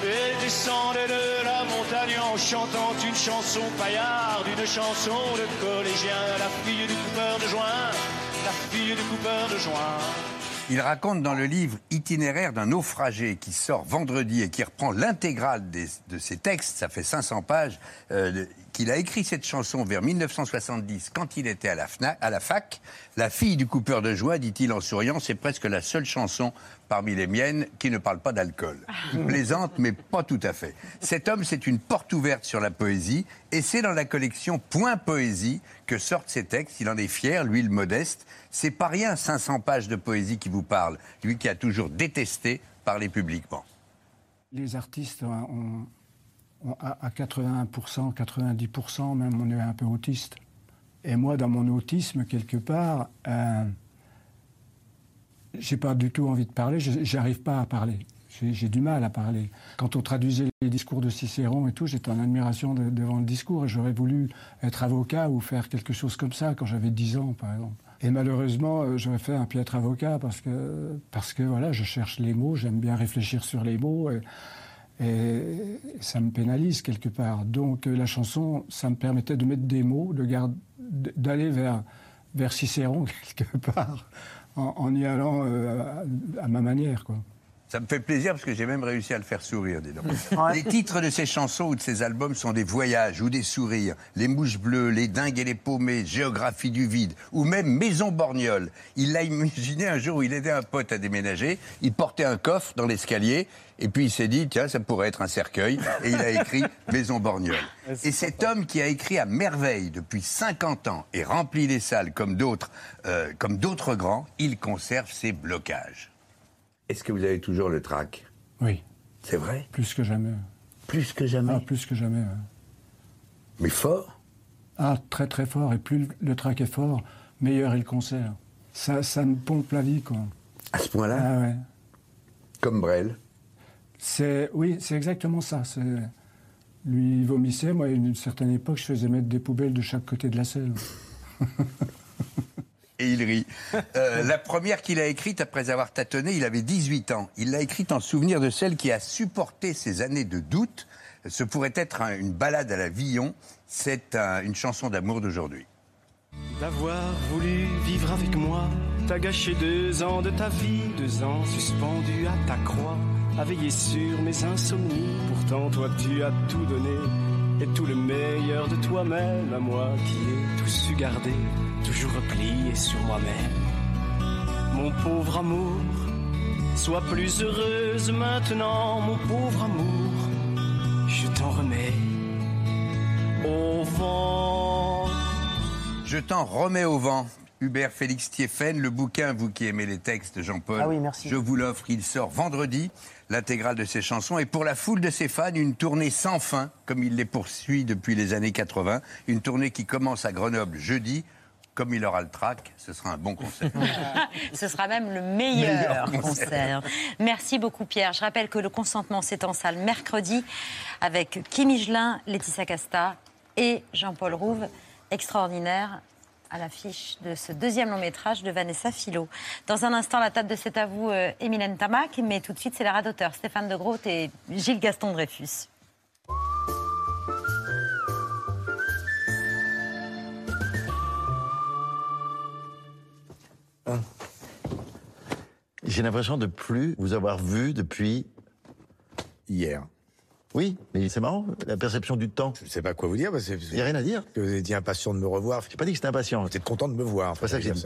Elle descendait de la montagne en chantant une chanson paillarde, une chanson de collégien. La fille du coupeur de joint, la fille du coupeur de joint. Il raconte dans le livre Itinéraire d'un naufragé qui sort vendredi et qui reprend l'intégrale de ses textes, ça fait 500 pages, euh, qu'il a écrit cette chanson vers 1970 quand il était à la, FNA à la fac. La fille du coupeur de joie, dit-il en souriant, c'est presque la seule chanson parmi les miennes qui ne parle pas d'alcool. Plaisante, mais pas tout à fait. Cet homme, c'est une porte ouverte sur la poésie et c'est dans la collection Point Poésie que sortent ses textes. Il en est fier, lui le modeste. C'est pas rien 500 pages de poésie qui vous parle, lui qui a toujours détesté parler publiquement. Les artistes, ont, à 81%, 90% même, on est un peu autiste. Et moi, dans mon autisme, quelque part, euh, j'ai pas du tout envie de parler, j'arrive pas à parler. J'ai du mal à parler. Quand on traduisait les discours de Cicéron et tout, j'étais en admiration de- devant le discours et j'aurais voulu être avocat ou faire quelque chose comme ça quand j'avais 10 ans, par exemple. Et malheureusement, euh, j'aurais fait un piètre avocat parce que, parce que voilà, je cherche les mots, j'aime bien réfléchir sur les mots. Et, ça me pénalise quelque part. Donc euh, la chanson, ça me permettait de mettre des mots, d'aller vers, vers Cicéron quelque part, en, y allant euh, à, à ma manière. Quoi. Ça me fait plaisir parce que j'ai même réussi à le faire sourire, dis donc. Les titres de ses chansons ou de ses albums sont des voyages ou des sourires. Les mouches bleues, les dingues et les paumés, Géographie du vide ou même Maison Borgnole. Il l'a imaginé un jour où il aidait un pote à déménager. Il portait un coffre dans l'escalier et puis il s'est dit, tiens, ça pourrait être un cercueil. Et il a écrit Maison Borgnole. Et cet homme qui a écrit à merveille depuis 50 ans et rempli les salles comme d'autres, euh, comme d'autres grands, il conserve ses blocages. Est-ce que vous avez toujours le trac? Oui. C'est vrai? Plus que jamais. Plus que jamais? Ah, plus que jamais. Mais fort? Ah, très très fort. Et plus le- track est fort, meilleur est le concert. Ça, ça me pompe la vie, quoi. À ce point-là? Ah ouais. Comme Brel? C'est oui, c'est exactement ça. C'est lui il vomissait. Moi, à une certaine époque, je faisais mettre des poubelles de chaque côté de la selle. Et il rit. Euh, la première qu'il a écrite après avoir tâtonné, il avait 18 ans. Il l'a écrite en souvenir de celle qui a supporté ces années de doute. Ce pourrait être un- une balade à la Villon. C'est un- une chanson d'amour d'aujourd'hui. D'avoir voulu vivre avec moi, t'as gâché deux ans de ta vie, deux ans suspendus à ta croix, à veiller sur mes insomnies. Pourtant, toi, tu as tout donné, et tout le meilleur de toi-même, à moi qui ai tout su garder, toujours replié sur moi-même. Mon pauvre amour, sois plus heureuse maintenant, mon pauvre amour, je t'en remets au vent. Je t'en remets au vent. Hubert Félix Thieffen, le bouquin, vous qui aimez les textes, Jean-Paul, Ah oui, merci. je vous l'offre. Il sort vendredi, l'intégrale de ses chansons. Et pour la foule de ses fans, une tournée sans fin, comme il les poursuit depuis les années 80. Une tournée qui commence à Grenoble jeudi. Comme il aura le trac, ce sera un bon concert. Ce sera même le meilleur, Meilleur concert. Merci beaucoup Pierre. Je rappelle que le consentement c'est en salle mercredi avec Kim Higelin, Laetitia Casta et Jean-Paul Rouve. Extraordinaire à l'affiche de ce deuxième long métrage de Vanessa Philo. Dans un instant, la table de C'est à vous, euh, Émilène Tamac, mais tout de suite, c'est la radoteur Stéphane de Groot et Gilles Gaston Dreyfus. J'ai l'impression de plus vous avoir vu depuis hier. Oui, mais c'est marrant, la perception du temps. Je ne sais pas quoi vous dire. Il n'y a rien à dire. Que vous étiez impatient de me revoir. J'ai pas dit que j'étais impatient. Vous êtes content de me voir. C'est pas ça que j'ai dit.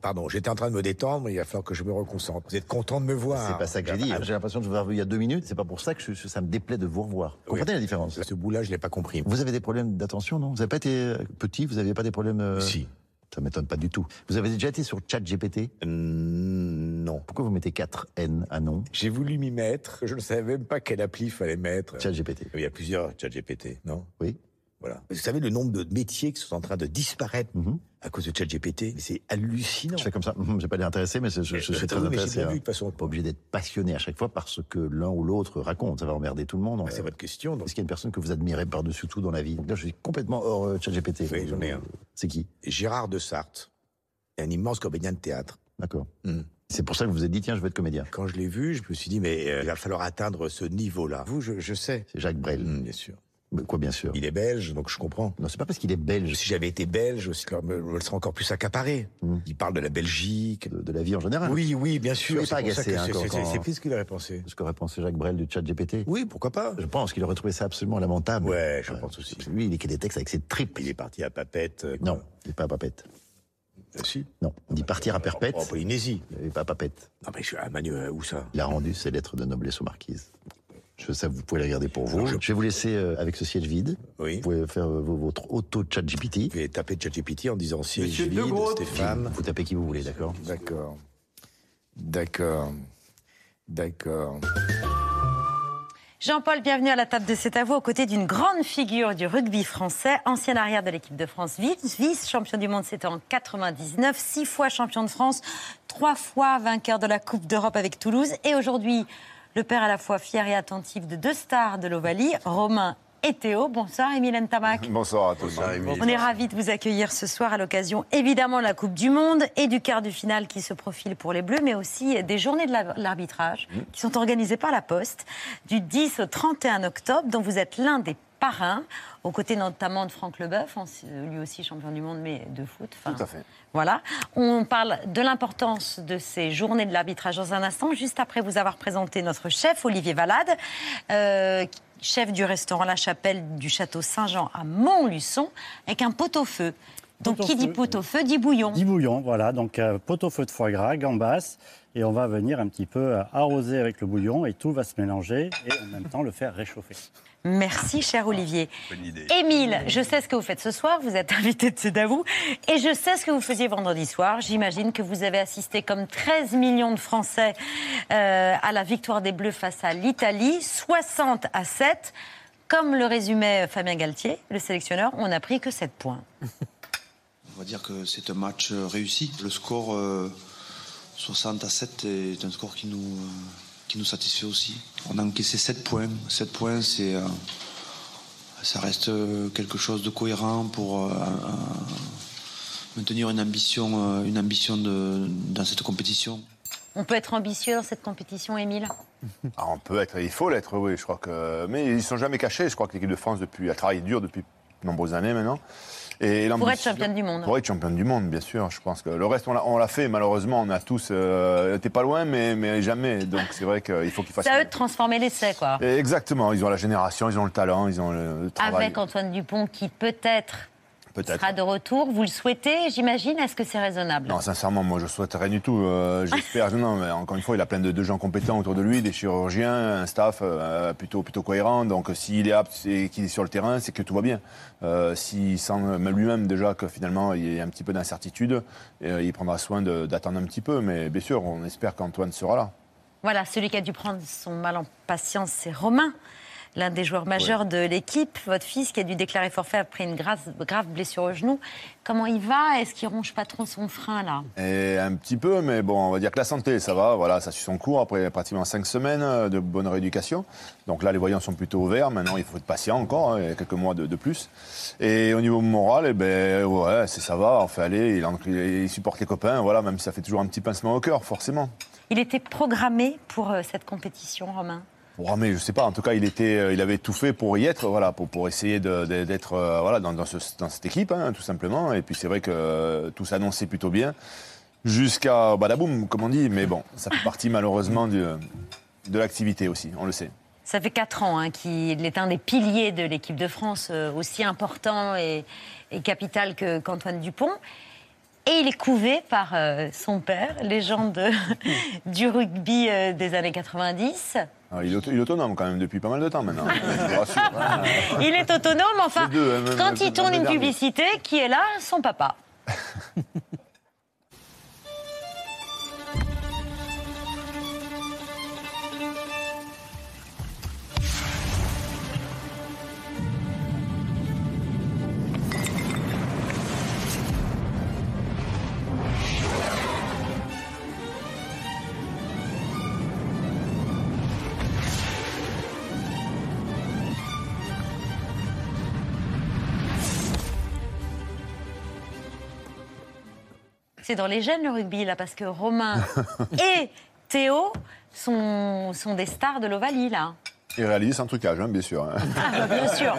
Pardon, j'étais en train de me détendre, mais il va falloir que je me reconcentre. Vous êtes content de me voir. C'est pas ça que j'ai dit. J'ai l'impression de vous avoir vu il y a deux minutes. C'est pas pour ça que je- ça me déplaît de vous revoir. Vous comprenez la différence? Ce bout-là, je l'ai pas compris. Vous avez des problèmes d'attention, non? Vous n'avez pas été euh, petit, vous n'aviez pas des problèmes. euh, Si. Ça m'étonne pas du tout. Vous avez déjà été sur ChatGPT? Non. Pourquoi vous mettez 4 N à nom? J'ai voulu m'y mettre. Je ne savais même pas quelle appli il fallait mettre. ChatGPT. Il y a plusieurs ChatGPT, non? Oui. Voilà. Vous savez le nombre de métiers qui sont en train de disparaître à cause de ChatGPT Mais C'est hallucinant. Mhm. Je fais comme ça. Hum, J'ai pas l'air intéressé, mais je, je- je Mais- suis très oui, intéressé. bien hein. vu, de façon. Pas obligé d'être passionné à chaque fois parce que l'un ou l'autre raconte. Ça va emmerder tout le monde. Ah, c'est votre question. Est-ce qu'il y a une personne que vous admirez par-dessus tout dans la vie? Là, je suis complètement hors euh, ChatGPT. Oui, j'en ai un. C'est qui? Gérard de Sarthe, un immense comédien de théâtre. D'accord. Hmm. C'est pour ça que vous vous êtes dit, tiens, je vais être comédien. Quand je l'ai vu, je me suis dit, mais euh, il va falloir atteindre ce niveau-là. Vous, je, je sais. C'est Jacques Brel. Hmm, bien sûr. Quoi, bien sûr Il est belge, donc je comprends. Non, c'est pas parce qu'il est belge. Si j'avais été belge, je me, serais encore plus accaparé. Il parle de la Belgique. De, de la vie en général. Oui, oui, bien sûr. C'est pas agacé. hein, c'est- pire ce qu'il aurait pensé. Ce qu'aurait pensé Jacques Brel du chat GPT. Oui, pourquoi pas Je pense qu'il aurait trouvé ça absolument lamentable. Ouais, je pense aussi. Lui, il écrit des textes avec ses tripes. Il est parti à Papette. euh, Non, il n'est pas à Papette. euh, si. Non, on dit partir à Perpète. En Polynésie. Il n'est pas à Papette. Non, mais je suis à Manu, euh, où ça? Il a rendu ses lettres de noblesse aux marquises. Je, ça, vous pouvez les regarder pour vous. Je vais vous laisser euh, avec ce siège vide. Oui. Vous pouvez faire euh, vo- votre auto-chat GPT. Vous pouvez taper ChatGPT en disant siège Monsieur vide. Stéphane. Vous tapez qui vous voulez, d'accord D'accord. D'accord. D'accord. Jean-Paul, bienvenue à la table de C'est à vous, aux côtés d'une grande figure du rugby français, ancien arrière de l'équipe de France, vice- vice-champion du monde, c'était en 99, six fois champion de France, trois fois vainqueur de la Coupe d'Europe avec Toulouse, et aujourd'hui, le père à la fois fier et attentif de deux stars de l'Ovalie, Romain et Théo. Bonsoir, Émile Ntamak. Bonsoir à tous. On est ravis de vous accueillir ce soir à l'occasion évidemment de la Coupe du Monde et du quart de finale qui se profile pour les Bleus, mais aussi des journées de la- l'arbitrage qui sont organisées par la Poste du 10 au 31 octobre, dont vous êtes l'un des parrains, aux côtés notamment de Franck Leboeuf, anci- lui aussi champion du monde, mais de foot. Enfin, Tout à fait. Voilà. On parle de l'importance de ces journées de l'arbitrage dans un instant, juste après vous avoir présenté notre chef, Olivier Valade, euh, chef du restaurant La Chapelle du Château Saint-Jean à Montluçon, avec un pot-au-feu. Donc, qui dit pot-au-feu dit bouillon. Dit bouillon, voilà. Donc, euh, pot-au-feu de foie gras, gambas. Et on va venir un petit peu euh, arroser avec le bouillon et tout va se mélanger et en même temps le faire réchauffer. Merci, cher Olivier. Bonne idée. Émile, je sais ce que vous faites ce soir, vous êtes invité de C'est à vous, et je sais ce que vous faisiez vendredi soir. J'imagine que vous avez assisté comme 13 millions de Français euh, à la victoire des Bleus face à l'Italie, 60 à 7. Comme le résumait Fabien Galtier, le sélectionneur, on n'a pris que 7 points. On va dire que c'est un match euh, réussi. Le score euh, 60 à 7 est un score qui nous, euh, qui nous satisfait aussi. On a encaissé 7 points. 7 points, c'est, euh, ça reste euh, quelque chose de cohérent pour euh, maintenir une ambition, une ambition de- dans cette compétition. On peut être ambitieux dans cette compétition, Émile? Ah, on peut être, il faut l'être, oui, je crois que. Mais ils ne sont jamais cachés. Je crois que l'équipe de France depuis, a travaillé dur depuis de nombreuses années maintenant. Et Pour être championne du monde. Pour être championne du monde, bien sûr. Je pense que le reste, on l'a- on l'a fait. Malheureusement, on a tous. Euh, T'es pas loin, mais, mais jamais. Donc c'est vrai qu'il faut qu'ils fassent. C'est à eux de transformer l'essai, quoi. Et Exactement. Ils ont la génération, ils ont le talent, ils ont le, le travail. Avec Antoine Dupont qui peut-être Peut-être. sera de retour. Vous le souhaitez, j'imagine Est-ce que c'est raisonnable? Non, sincèrement, moi, je souhaite rien du tout. Euh, J'espère. non, mais encore une fois, il a plein de, de gens compétents autour de lui, des chirurgiens, un staff euh, plutôt, plutôt cohérent. Donc, s'il est apte et qu'il est sur le terrain, c'est que tout va bien. Euh, S'il sent même lui-même déjà que finalement, il y a un petit peu d'incertitude, euh, il prendra soin d'attendre un petit peu. Mais bien sûr, on espère qu'Antoine sera là. Voilà, celui qui a dû prendre son mal en patience, c'est Romain, l'un des joueurs majeurs de l'équipe. Votre fils qui a dû déclarer forfait après une grave, grave blessure au genou. Comment il va? Est-ce qu'il ronge pas trop son frein, là? Et un petit peu, mais bon, on va dire que la santé, ça va. Voilà, ça suit son cours après pratiquement cinq semaines euh, de bonne rééducation. Donc là, les voyants sont plutôt ouverts. Maintenant, il faut être patient encore, hein, il y a quelques mois de, de plus. Et au niveau moral, eh ben, ouais, c'est ça va. On fait aller, il, en- il supporte les copains. Voilà, même si ça fait toujours un petit pincement au cœur, forcément. Il était programmé pour euh, cette compétition, Romain? Programmé, je sais pas. En tout cas, il était, euh, il avait tout fait pour y être, voilà, pour, pour essayer d'être, euh, voilà, dans, dans ce- dans cette équipe, hein, tout simplement. Et puis c'est vrai que euh, tout s'annonçait plutôt bien, jusqu'à badaboum, comme on dit. Mais bon, ça fait partie malheureusement du- de l'activité aussi, on le sait. Ça fait 4 ans hein, qu'il est un des piliers de l'équipe de France, aussi important et, capital qu'Antoine Dupont. Et il est couvé par son père, légende du rugby des années 90. Ah, il, est autonome quand même depuis pas mal de temps maintenant. Il est autonome, enfin, deux, hein, quand il tourne une dernier. publicité, qui est là Son papa. C'est dans les gènes le rugby, là, parce que Romain et Théo sont, sont des stars de l'Ovalie, là. Et réaliser sans trucage, hein, bien sûr. hein. Ah, bah, bien sûr.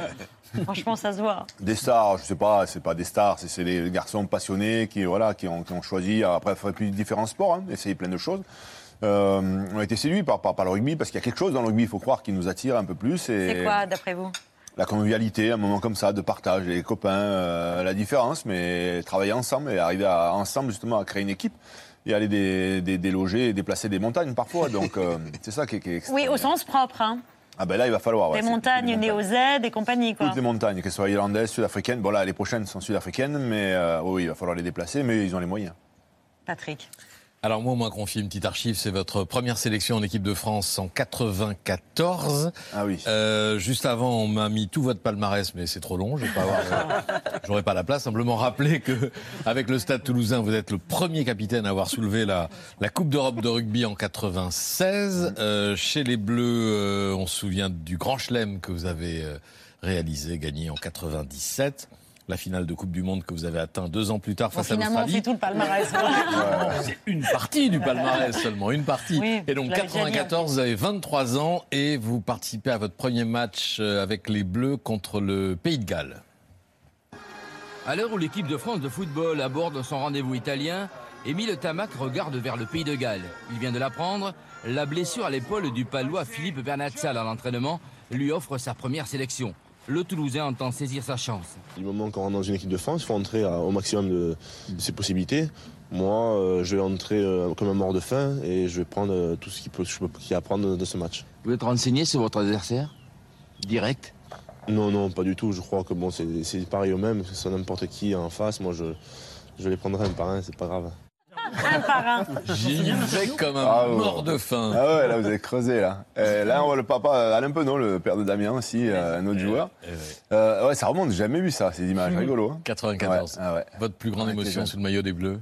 Franchement, ça se voit. Des stars, je sais pas, c'est pas des stars, c'est des garçons passionnés qui, voilà, qui, ont, qui ont choisi, après, plus différents sports, hein, essayer plein de choses. Euh, on a été séduits par, par, par le rugby parce qu'il y a quelque chose dans le rugby, il faut croire, qui nous attire un peu plus. et- C'est quoi, d'après vous? La convivialité, un moment comme ça, de partage, les copains, euh, la différence, mais travailler ensemble et arriver à, ensemble justement à créer une équipe et aller dé- dé- déloger et déplacer des montagnes parfois. Donc euh, c'est ça qui est, qui est Oui, au sens propre. Hein. Ah ben là, il va falloir. des montagnes néo-Z et compagnie, quoi. Toutes les montagnes, qu'elles soient irlandaises, sud-africaines. Bon là, les prochaines sont sud-africaines, mais euh, oui, il va falloir les déplacer, mais ils ont les moyens. Patrick. Alors moi, on m'a confié une petite archive, c'est votre première sélection en équipe de France en 94. Ah oui. Euh, juste avant, on m'a mis tout votre palmarès, mais c'est trop long, je pas avoir, euh, pas la place. Simplement rappeler que avec le Stade Toulousain, vous êtes le premier capitaine à avoir soulevé la, la Coupe d'Europe de rugby en 96. Euh, chez les Bleus, euh, on se souvient du Grand Chelem que vous avez réalisé, gagné en 97. La finale de Coupe du Monde que vous avez atteint deux ans plus tard Bon, face à finalement, l'Australie. fait tout le palmarès. C'est une partie du palmarès seulement, une partie. Oui, et donc je l'avais déjà dit. 94, vous avez 23 ans et vous participez à votre premier match euh, avec les Bleus contre le Pays de Galles. À l'heure où l'équipe de France de football aborde son rendez-vous italien, Émile Tamac regarde vers le pays de Galles. Il vient de l'apprendre, la blessure à l'épaule du palois Philippe Vernatsal à l'entraînement lui offre sa première sélection. Le Toulousain entend saisir sa chance. Du moment qu'on rentre dans une équipe de France, il faut entrer à- au maximum de, de ses possibilités. Moi, euh, je vais entrer euh, comme un mort de faim et je vais prendre euh, tout ce qu'il peut, qu'il y a à prendre de, ce match. Vous êtes renseigné sur votre adversaire? Direct? Non, non, pas du tout. Je crois que bon, c'est pareil au même. C'est n'importe qui en face. Moi, je, je les prendrai un par un, c'est pas grave. Un par un. J'y vais comme un Ah, ouais. mort de faim. Ah ouais, là vous avez creusé là. Euh, là on voit le papa euh, Alain Penaud, le père de Damien aussi, euh, un autre joueur. Euh, ouais, ça remonte, j'ai jamais vu ça, ces images, rigolo. hein. 94. Ouais, ah ouais. Votre plus grande émotion sous le maillot des Bleus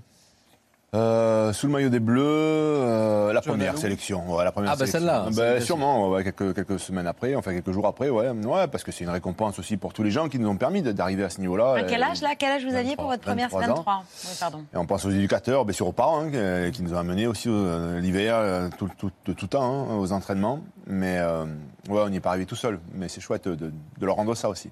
Euh, sous le maillot des Bleus, euh, la première sélection. Ouais, la première Ah, bah, sélection. celle-là, Ben, celle-là, sûrement, ouais, quelques, quelques semaines après, enfin quelques jours après, ouais, ouais parce que c'est une récompense aussi pour tous les gens qui nous ont permis d'arriver à ce niveau-là. À quel âge, là Quel âge vous aviez pour votre première 23 ans. 23 Oui, pardon. Et on pense aux éducateurs, bien sûr aux parents, hein, qui, qui nous ont amenés aussi euh, l'hiver, tout, tout, de tout temps, hein, aux entraînements. Mais euh, ouais, on n'y est pas arrivé tout seul. Mais c'est chouette de, de leur rendre ça aussi.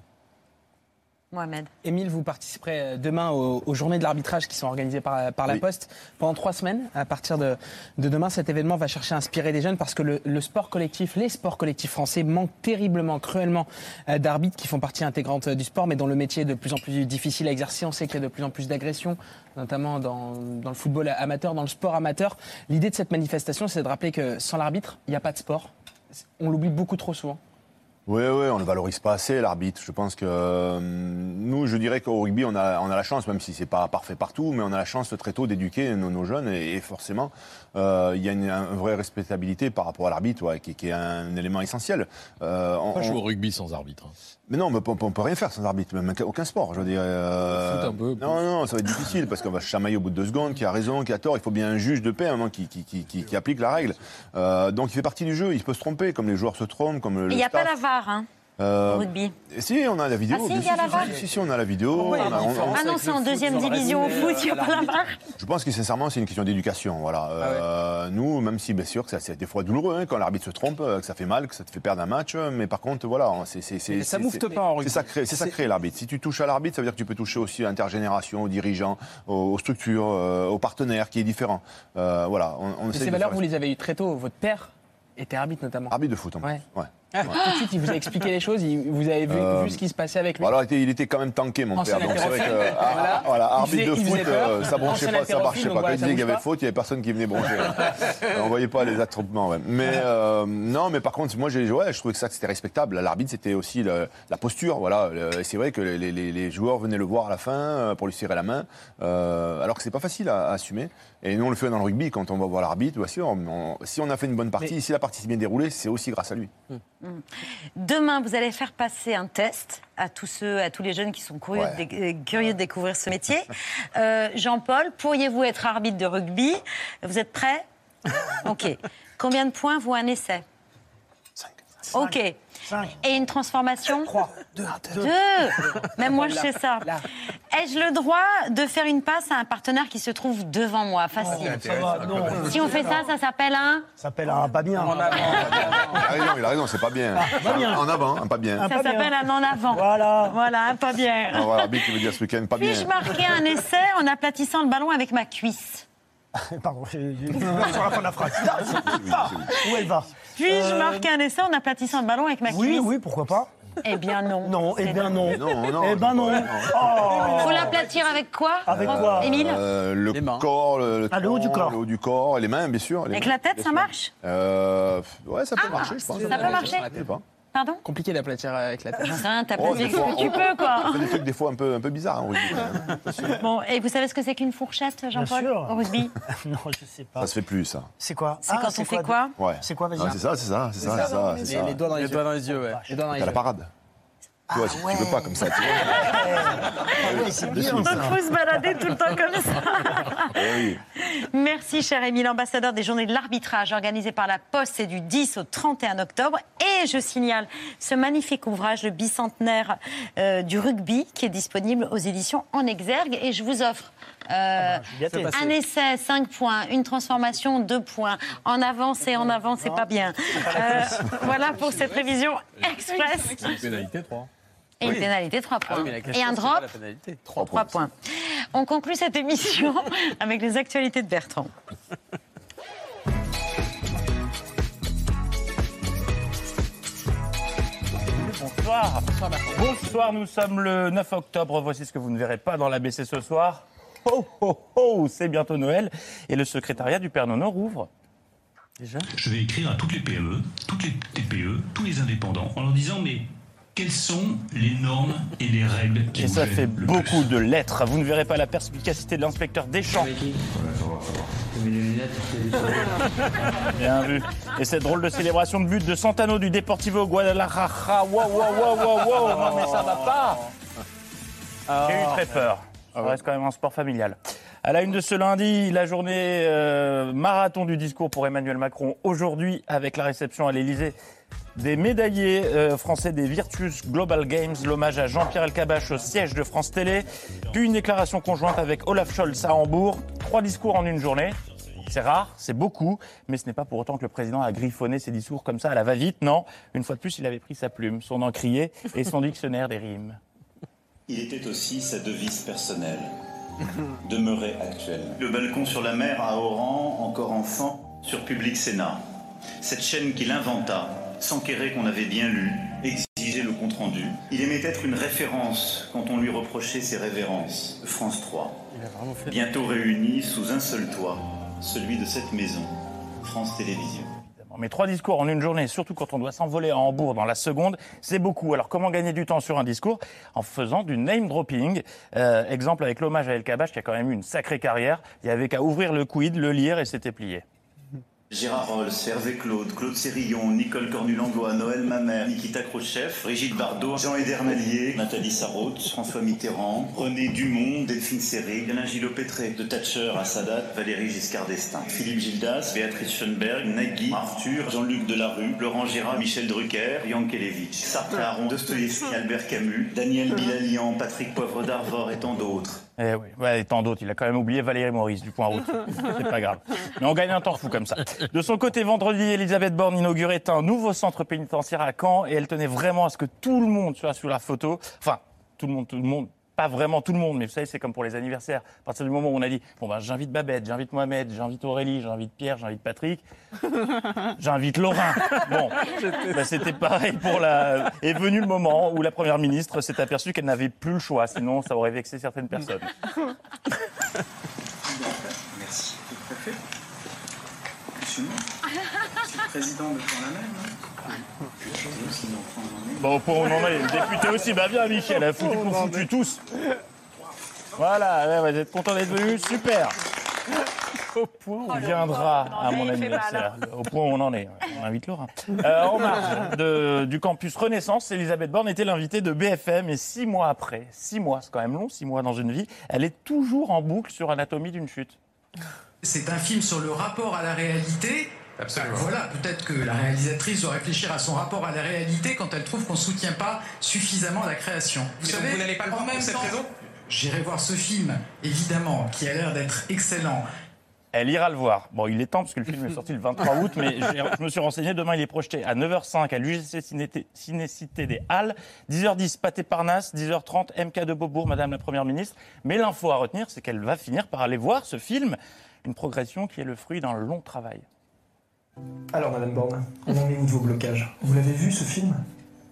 Mohamed. Émile, vous participerez euh, demain aux, aux journées de l'arbitrage qui sont organisées par, par la Oui. Poste pendant trois semaines. À partir de, de demain, cet événement va chercher à inspirer des jeunes parce que le, le sport collectif, les sports collectifs français manquent terriblement, cruellement euh, d'arbitres qui font partie intégrante euh, du sport, mais dont le métier est de plus en plus difficile à exercer. On sait qu'il y a de plus en plus d'agressions, notamment dans, dans le football amateur, dans le sport amateur. L'idée de cette manifestation, c'est de rappeler que sans l'arbitre, il n'y a pas de sport. On l'oublie beaucoup trop souvent. Oui, oui, on ne valorise pas assez l'arbitre. Je pense que euh, nous, je dirais qu'au rugby, on a, on a la chance, même si c'est pas parfait partout, mais on a la chance très tôt d'éduquer nos, nos jeunes et, et forcément, euh, il y a une, une vraie respectabilité par rapport à l'arbitre, ouais, qui, qui est un élément essentiel. Euh, On on- peut jouer on- au rugby sans arbitre. hein. Mais non, mais on, on peut rien faire sans arbitre, même aucun sport, je veux dire. euh, Foot un peu, non, non, ça va être difficile parce qu'on va se chamailler au bout de deux secondes, qui a raison, qui a tort. Il faut bien un juge de paix, un moment, qui, qui, qui, qui- qui applique la règle. Euh, donc il fait partie du jeu. Il peut se tromper, comme les joueurs se trompent, comme le. Mais il n'y a staff. pas la VAR, hein, Euh, au rugby. Si, on a la vidéo. Ah si, il y a la VAR Si, si, on a la vidéo. on a- on- Ah non, c'est en deuxième division au foot, il n'y a pas la VAR. je pense que sincèrement, c'est une question d'éducation. Voilà. Euh, Nous, même si bien sûr que c'est des fois douloureux hein, quand l'arbitre se trompe, euh, que ça fait mal, que ça te fait perdre un match, euh, mais par contre, voilà, c'est c'est ça moufte pas en rugby. C'est sacré, sacré l'arbitre. Si tu touches à l'arbitre, ça veut dire que tu peux toucher aussi à l'intergénération, aux dirigeants, aux, aux structures, aux partenaires, qui est différent. Euh, voilà. On, on Mais essaie ces valeurs, vous les avez eues très tôt. Votre père était arbitre notamment. Arbitre de foot, en. Ouais. Ah, Tout de suite, il vous a expliqué les choses, il- vous avez vu, Euh, vu ce qui se passait avec lui. Bon, alors, il était, quand même tanké, mon père. Donc, c'est vrai que, ah, Voilà. voilà, Il arbitre de foot, euh, ça pas, ça marchait pas. Quand il disait qu'il y avait faute, il y avait personne qui venait brancher. on voyait pas les attroupements, ouais. Mais, euh, non, mais par contre, moi, ouais, je trouvais que ça, c'était respectable. L'arbitre, c'était aussi le- la posture, voilà. Et c'est vrai que les, les- les joueurs venaient le voir à la fin pour lui serrer la main, alors que c'est pas facile à, à assumer. Et nous, on le fait dans le rugby, quand on va voir l'arbitre, on- si on a fait une bonne partie, si la partie s'est bien déroulée, c'est aussi grâce à lui. Demain, vous allez faire passer un test à tous ceux, à tous les jeunes qui sont curieux, Ouais. de, dé- euh, curieux de découvrir ce métier. Euh, Jean-Paul, pourriez-vous être arbitre de rugby? Vous êtes prêt? Ok. Combien de points vaut un essai? Ok. Et une transformation? 3. 2. Même moi, je sais ça. Ai-je le droit de faire une passe à un partenaire qui se trouve devant moi? Facile. Ça va, non. Si on fait ça, ça s'appelle un. Ça s'appelle un pas bien. Il a raison, il a raison, c'est pas bien. pas bien. En avant, un pas bien. Ça s'appelle un en avant. Voilà. Voilà, un pas bien. Ah, voilà, Bill qui veut dire ce week-end, pas bien. Puis-je marquer un essai en aplatissant le ballon avec ma cuisse? Pardon, j'ai sur la fin de la phrase. Ah, Où elle va? Puis-je Euh, marquer un essai en aplatissant le ballon avec ma Oui, cuisse? oui, pourquoi pas Eh bien non. Non, eh bien non. Non, non. Eh ben non. Oh. Faut l'aplatir avec quoi Avec quoi Émile Euh, le corps, le, le Ah, le haut du corps. Le haut du corps, et les mains, bien sûr. les Avec mains, la tête, ça marche euh, Ouais, ça peut marcher, je pense. Ça peut marcher. Pardon Compliqué d'aplatir avec la tête. Rien, t'as Oh, que tu peux, quoi. On fait des trucs des fois un peu, un peu bizarres en rugby. hein. Bon, et vous savez ce que c'est qu'une fourchette, Jean-Paul, sûr. au rugby Non, je sais pas. Ça se fait plus, ça. C'est quoi C'est quand on fait quoi Ouais. C'est quoi, vas-y Ah, C'est ça, c'est ça, c'est ça, c'est ça. c'est Les, ça. les doigts dans les, Les yeux. doigts dans les yeux, ouais. Les doigts dans les la parade. Tu vois, si tu veux pas comme ça. Tu vois. Ah ouais, c'est bien Donc ça. faut se balader tout le temps comme ça. Eh oui. Merci, cher Émile, ambassadeur des journées de l'arbitrage organisées par la Poste. C'est du 10 au 31 octobre. Et je signale ce magnifique ouvrage, le bicentenaire euh, du rugby, qui est disponible aux éditions En Exergue. Et je vous offre. euh, suis gâté. un essai, 5 points. Une transformation, 2 points. En avant, c'est en avant, c'est pas bien. Euh, voilà pour cette révision express. Une pénalité, 3. Et une pénalité, 3 Ah points. oui, question, Et un drop, la pénalité. 3 3 points. On conclut cette émission avec les actualités de Bertrand. Bonsoir. Bonsoir, nous sommes le 9 octobre. Voici ce que vous ne verrez pas dans l'ABC ce soir. Oh, oh, oh, c'est bientôt Noël et le secrétariat du Père Nono rouvre. Déjà Je vais écrire à toutes les PME, toutes les TPE, tous les indépendants, en leur disant mais quelles sont les normes et les règles qui Et ça fait le beaucoup de lettres. Vous ne verrez pas la perspicacité de l'inspecteur Deschamps. Bien vu. Et cette drôle de célébration de but de Santano du Deportivo Guadalajara. Wow, wow, wow, wow, wow. Non, mais ça va pas. J'ai eu très peur. Ça reste quand même un sport familial. À la une de ce lundi, la journée euh, marathon du discours pour Emmanuel Macron. Aujourd'hui, avec la réception à l'Élysée des médaillés euh, français des Virtus Global Games, l'hommage à Jean-Pierre Elkabach au siège de France Télé, puis une déclaration conjointe avec Olaf Scholz à Hambourg. Trois discours en une journée. C'est rare, c'est beaucoup, mais ce n'est pas pour autant que le président a griffonné ses discours comme ça à la va-vite. Non, une fois de plus, il avait pris sa plume, son encrier et son dictionnaire des rimes. Il était aussi sa devise personnelle, demeurer actuelle. Le balcon sur la mer à Oran, encore enfant, sur Public Sénat. Cette chaîne qu'il inventa, s'enquérait qu'on avait bien lu, exigeait le compte-rendu. Il aimait être une référence quand on lui reprochait ses révérences. France 3. Bientôt réunis sous un seul toit, celui de cette maison, France Télévisions. Mais trois discours en une journée, surtout quand on doit s'envoler à Hambourg dans la seconde, c'est beaucoup. Alors comment gagner du temps sur un discours En faisant du name dropping? Euh, exemple avec l'hommage à El Kabach qui a quand même eu une sacrée carrière. Il y avait qu'à ouvrir le quid, le lire et c'était plié. Gérard Rolls, Hervé Claude, Claude Sérillon, Nicole Cornu-Langlois, Noël Mamère, Nikita Khrouchtchev, Brigitte Bardot, Jean Edernalier, Nathalie Sarraute, François Mitterrand, René Dumont, Delphine Seyrig, Alain Gillot-Pétré, de Thatcher à Sadat, Valérie Giscard d'Estaing, Philippe Gildas, Béatrice Schoenberg, Nagui, Arthur, Jean-Luc Delarue, Laurent Gérard, Michel Drucker, Yankelevitch, Sartre Aron, Dostoïevski, Albert Camus, Daniel Bilalian, Patrick Poivre d'Arvor et tant d'autres. Eh oui, ouais, et tant d'autres. Il a quand même oublié Valérie Maurice du point route. C'est pas grave. Mais on gagne un temps fou comme ça. De son côté, vendredi, Elisabeth Borne inaugurait un nouveau centre pénitentiaire à Caen et elle tenait vraiment à ce que tout le monde soit sur la photo. Enfin, tout le monde, tout le monde. Pas vraiment tout le monde, mais vous savez, c'est comme pour les anniversaires. À partir du moment où on a dit, bon ben, j'invite Babette, j'invite Mohamed, j'invite Aurélie, j'invite Pierre, j'invite Patrick, j'invite Laurent. Bon, ben, c'était pareil pour la. Est venu le moment où la première ministre s'est aperçue qu'elle n'avait plus le choix, sinon ça aurait vexé certaines personnes. Merci. Le préfet Monsieur le président de la même Bon, au point où on en est, le député aussi, bah bien Michel, a foutu, Oh, foutu tous. Voilà, vous êtes content d'être venu, super. Au point où on viendra à mon anniversaire, au point où on en est, on invite Laura. Euh, en marge de- du campus Renaissance, Elisabeth Borne était l'invitée de BFM et six mois après, six mois, c'est quand même long, six mois dans une vie, elle est toujours en boucle sur Anatomie d'une chute. C'est un film sur le rapport à la réalité. Absolument. Ben voilà, peut-être que la réalisatrice doit réfléchir à son rapport à la réalité quand elle trouve qu'on ne soutient pas suffisamment la création. Mais donc vous n'allez pas le voir pour cette raison? J'irai voir ce film, évidemment, qui a l'air d'être excellent. Elle ira le voir. Bon, il est temps parce que le film est sorti le 23 août, mais je me suis renseigné. Demain, il est projeté à 9h05 à l'UGC Ciné- Cinécité des Halles, 10h10 Pâté Parnasse, 10h30 MK de Beaubourg, Madame la Première ministre. Mais l'info à retenir, c'est qu'elle va finir par aller voir ce film, une progression qui est le fruit d'un long travail. Alors, Madame Borne, on en est où de vos blocages? Vous l'avez vu ce film?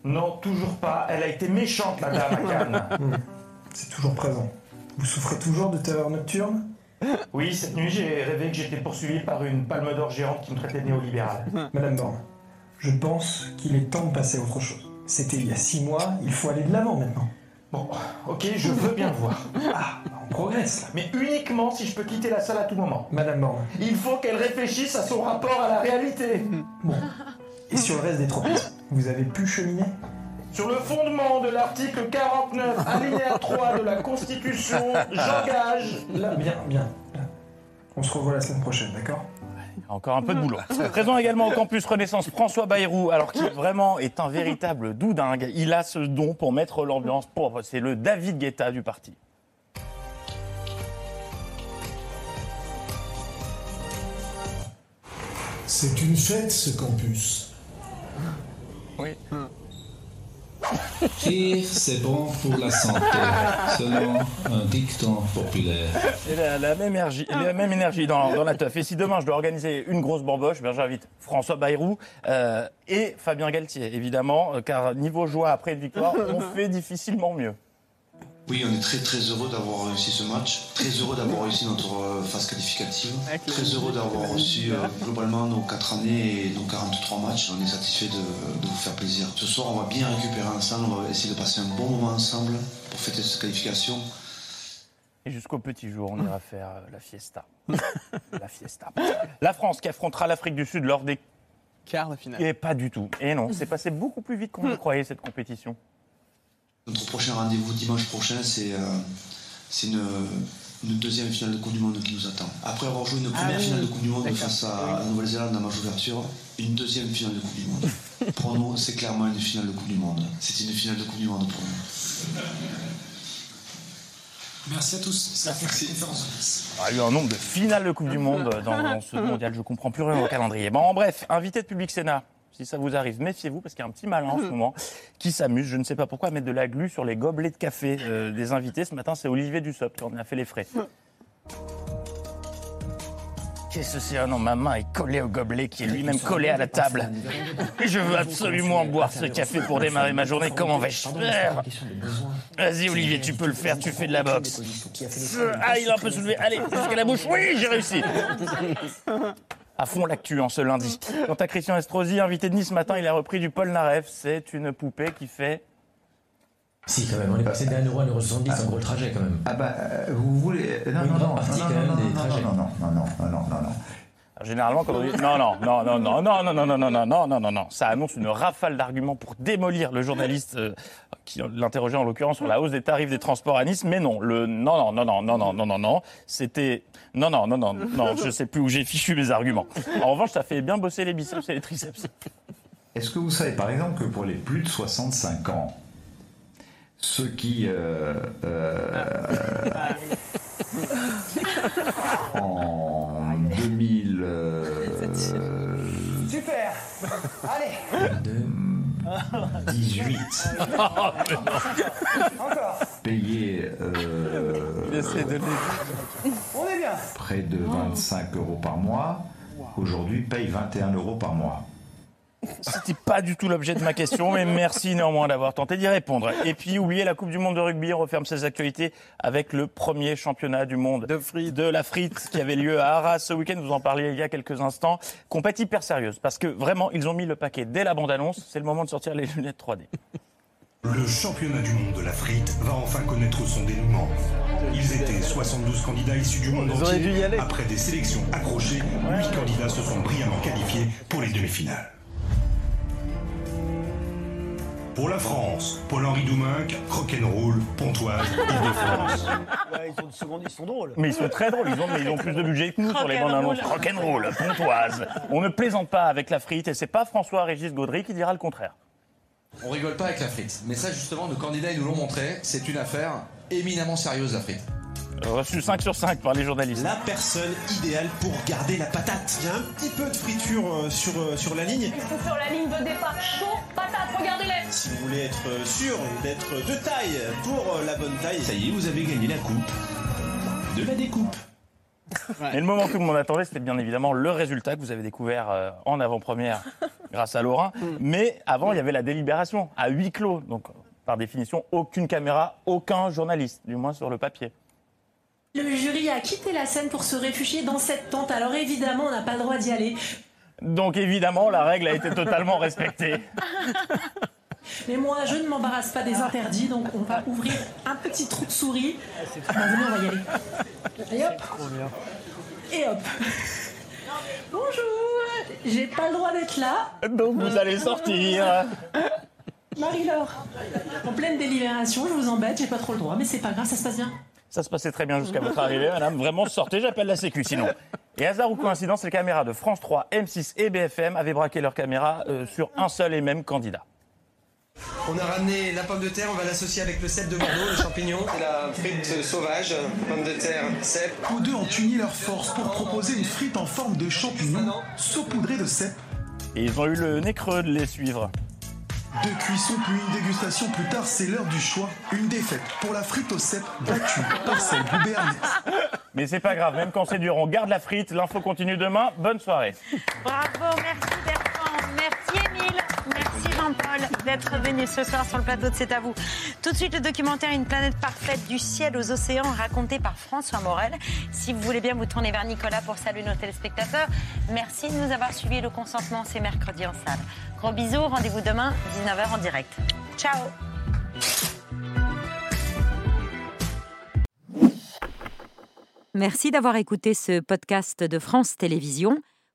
Non, toujours pas. Elle a été méchante, la dame, à Cannes. Hmm. C'est toujours présent. Vous souffrez toujours de terreur nocturne Oui, cette nuit, j'ai rêvé que j'étais poursuivi par une palme d'or géante qui me traitait de néolibéral. Madame Borne, je pense qu'il est temps de passer à autre chose. C'était il y a six mois, il faut aller de l'avant maintenant. Bon, ok, je veux bien le voir. Ah, progresse là. Mais uniquement si je peux quitter la salle à tout moment. Madame Borne. Il faut qu'elle réfléchisse à son rapport à la réalité. Bon. Et sur le reste des tropismes, vous avez pu cheminer? Sur le fondement de l'article 49, alinéa 3 de la Constitution, j'engage. Là, bien, bien. bien. On se revoit la semaine prochaine, d'accord? Encore un peu de boulot. Présent également au campus Renaissance, François Bayrou, alors qui vraiment est un véritable doudingue. Il a ce don pour mettre l'ambiance pauvre. C'est le David Guetta du parti. C'est une fête, ce campus. Oui. Rire, c'est bon pour la santé, selon un dicton populaire. Et la, la même énergie, la même énergie dans, dans la teuf. Et si demain je dois organiser une grosse bamboche, ben j'invite François Bayrou euh, et Fabien Galtier, évidemment, euh, car niveau joie après une victoire, on fait difficilement mieux. Oui, on est très très heureux d'avoir réussi ce match, très heureux d'avoir réussi notre euh, phase qualificative, très heureux d'avoir reçu euh, globalement nos 4 années et nos 43 matchs. On est satisfait de, de vous faire plaisir. Ce soir, on va bien récupérer ensemble, on va essayer de passer un bon moment ensemble pour fêter cette qualification. Et jusqu'au petit jour, on ira faire euh, la fiesta. la fiesta. La France qui affrontera l'Afrique du Sud lors des quarts de finale. Et pas du tout. Et non, c'est passé beaucoup plus vite qu'on le croyait cette compétition. Notre prochain rendez-vous dimanche prochain, c'est euh, une, une deuxième finale de Coupe du Monde qui nous attend. Après avoir joué une première Ah oui, finale de Coupe du Monde face à la Nouvelle-Zélande dans ma ouverture, une deuxième finale de Coupe du Monde. Pour nous, c'est clairement une finale de Coupe du Monde. C'est une finale de Coupe du Monde pour nous. Merci à tous. Merci. Conférence. Il y a eu un nombre de finales de Coupe du Monde dans, dans ce mondial. Je ne comprends plus rien au calendrier. Bon, en bref, invité de Public Sénat. Si ça vous arrive, méfiez-vous parce qu'il y a un petit malin en ce moment qui s'amuse, je ne sais pas pourquoi, à mettre de la glu sur les gobelets de café euh, des invités. Ce matin, c'est Olivier Dussopt qui en a fait les frais. Qu'est-ce que c'est Ah non, ma main est collée au gobelet qui est lui-même collé à la table. Et je veux absolument boire ce café pour démarrer ma journée. Comment vais-je faire Vas-y, Olivier, tu peux le faire, tu fais de la boxe. Ah, il a un peu soulevé. Allez, jusqu'à la bouche. Oui, j'ai réussi. À fond l'actu en ce lundi. Quant à Christian Estrosi, invité de Nice ce matin, il a repris du Paul Naref. C'est une poupée qui fait. Si, quand même, on est passé d'un euro à 1,70€, c'est un gros trajet quand même. Ah bah, euh, vous voulez... Non, Une non, grande non, partie non, quand non, même non, des non, trajets. non, non, non, non, non, non, non, non. Généralement, quand on dit non, non, non, non, non, non, non, non, non, non, non, non, non, non, non, ça annonce une rafale d'arguments pour démolir le journaliste euh, qui l'interrogeait en l'occurrence sur la hausse des tarifs des transports à Nice. Mais non, le non, non, non, non, non, non, non, non, non, c'était non, non, non, non, non, je sais plus où j'ai fichu mes arguments. En revanche, ça fait bien bosser les biceps et les triceps. Est-ce que vous savez par exemple que pour les plus de 65 ans, ceux qui euh, euh, en Allez 18 Encore payaient euh, On est bien. près de 25 euros par mois, aujourd'hui payent 21 euros par mois. C'était pas du tout l'objet de ma question, mais merci néanmoins d'avoir tenté d'y répondre. Et puis, oubliez la Coupe du Monde de rugby, on referme ses actualités avec le premier championnat du monde de, la frite qui avait lieu à Arras ce week-end. Vous en parliez il y a quelques instants. Compète hyper sérieuse parce que vraiment, ils ont mis le paquet dès la bande-annonce. C'est le moment de sortir les lunettes 3D. Le championnat du monde de la frite va enfin connaître son dénouement. Ils étaient 72 candidats issus du monde entier. Après des sélections accrochées, 8 candidats se sont brillamment qualifiés pour les demi-finales. Pour la France, Paul-Henri Douminc, Rock'n'Roll, Pontoise, Île-de-France. Ouais, ils, sont, seconde, ils sont drôles. Mais ils sont très drôles, ils ont, mais ils ont plus de budget que nous sur les bandes annonces. Rock'n'roll, pontoise. On ne plaisante pas avec la frite et c'est pas François-Régis Gaudry qui dira le contraire. On rigole pas avec la frite. Mais ça, justement, nos candidats, ils nous l'ont montré. C'est une affaire éminemment sérieuse, la frite. Reçu 5 sur 5 par les journalistes. La personne idéale pour garder la patate. Il y a un petit peu de friture euh, sur, euh, sur la ligne. Sur la ligne de départ chaud, patate, regardez-les Si vous voulez être euh, sûr d'être de taille pour euh, la bonne taille, ça y est, vous avez gagné la coupe de la découpe. Et le moment que tout le monde attendait, c'était bien évidemment le résultat que vous avez découvert euh, en avant-première grâce à Laurent. Mais avant, il y avait la délibération à huis clos. Donc, par définition, aucune caméra, aucun journaliste, du moins sur le papier. Le jury a quitté la scène pour se réfugier dans cette tente, alors évidemment on n'a pas le droit d'y aller. Donc évidemment, la règle a été totalement respectée. Mais moi je ne m'embarrasse pas des interdits, donc on va ouvrir un petit trou de souris. Ah, venez, on va y aller. Et hop Et hop Bonjour J'ai pas le droit d'être là. Donc vous allez sortir. Marie-Laure, en pleine délibération, je vous embête, j'ai pas trop le droit, mais c'est pas grave, ça se passe bien. Ça se passait très bien jusqu'à votre arrivée, madame. Vraiment, sortez, j'appelle la sécu sinon. Et hasard ou coïncidence, les caméras de France 3, M6 et BFM avaient braqué leurs caméras euh, sur un seul et même candidat. On a ramené la pomme de terre, on va l'associer avec le cèpe de Bordeaux, le champignon. Et la frite sauvage, pomme de terre, cèpe. Tous deux ont uni leurs forces pour proposer une frite en forme de champignon saupoudrée de cèpe. Et ils ont eu le nez creux de les suivre. Deux cuissons puis une dégustation plus tard, c'est l'heure du choix. Une défaite pour la frite au cèpe battue par celle du Béarnais. Mais c'est pas grave, même quand c'est dur, on garde la frite. L'info continue demain. Bonne soirée. Bravo, merci Bertrand, merci Émile, merci Jean-Paul d'être venu ce soir sur le plateau de C'est à vous. Tout de suite, le documentaire Une planète parfaite du ciel aux océans raconté par François Morel. Si vous voulez bien vous tourner vers Nicolas pour saluer nos téléspectateurs, merci de nous avoir suivis. Le consentement, c'est mercredi en salle. Gros bisous, rendez-vous demain, 19h en direct. Ciao Merci d'avoir écouté ce podcast de France Télévisions.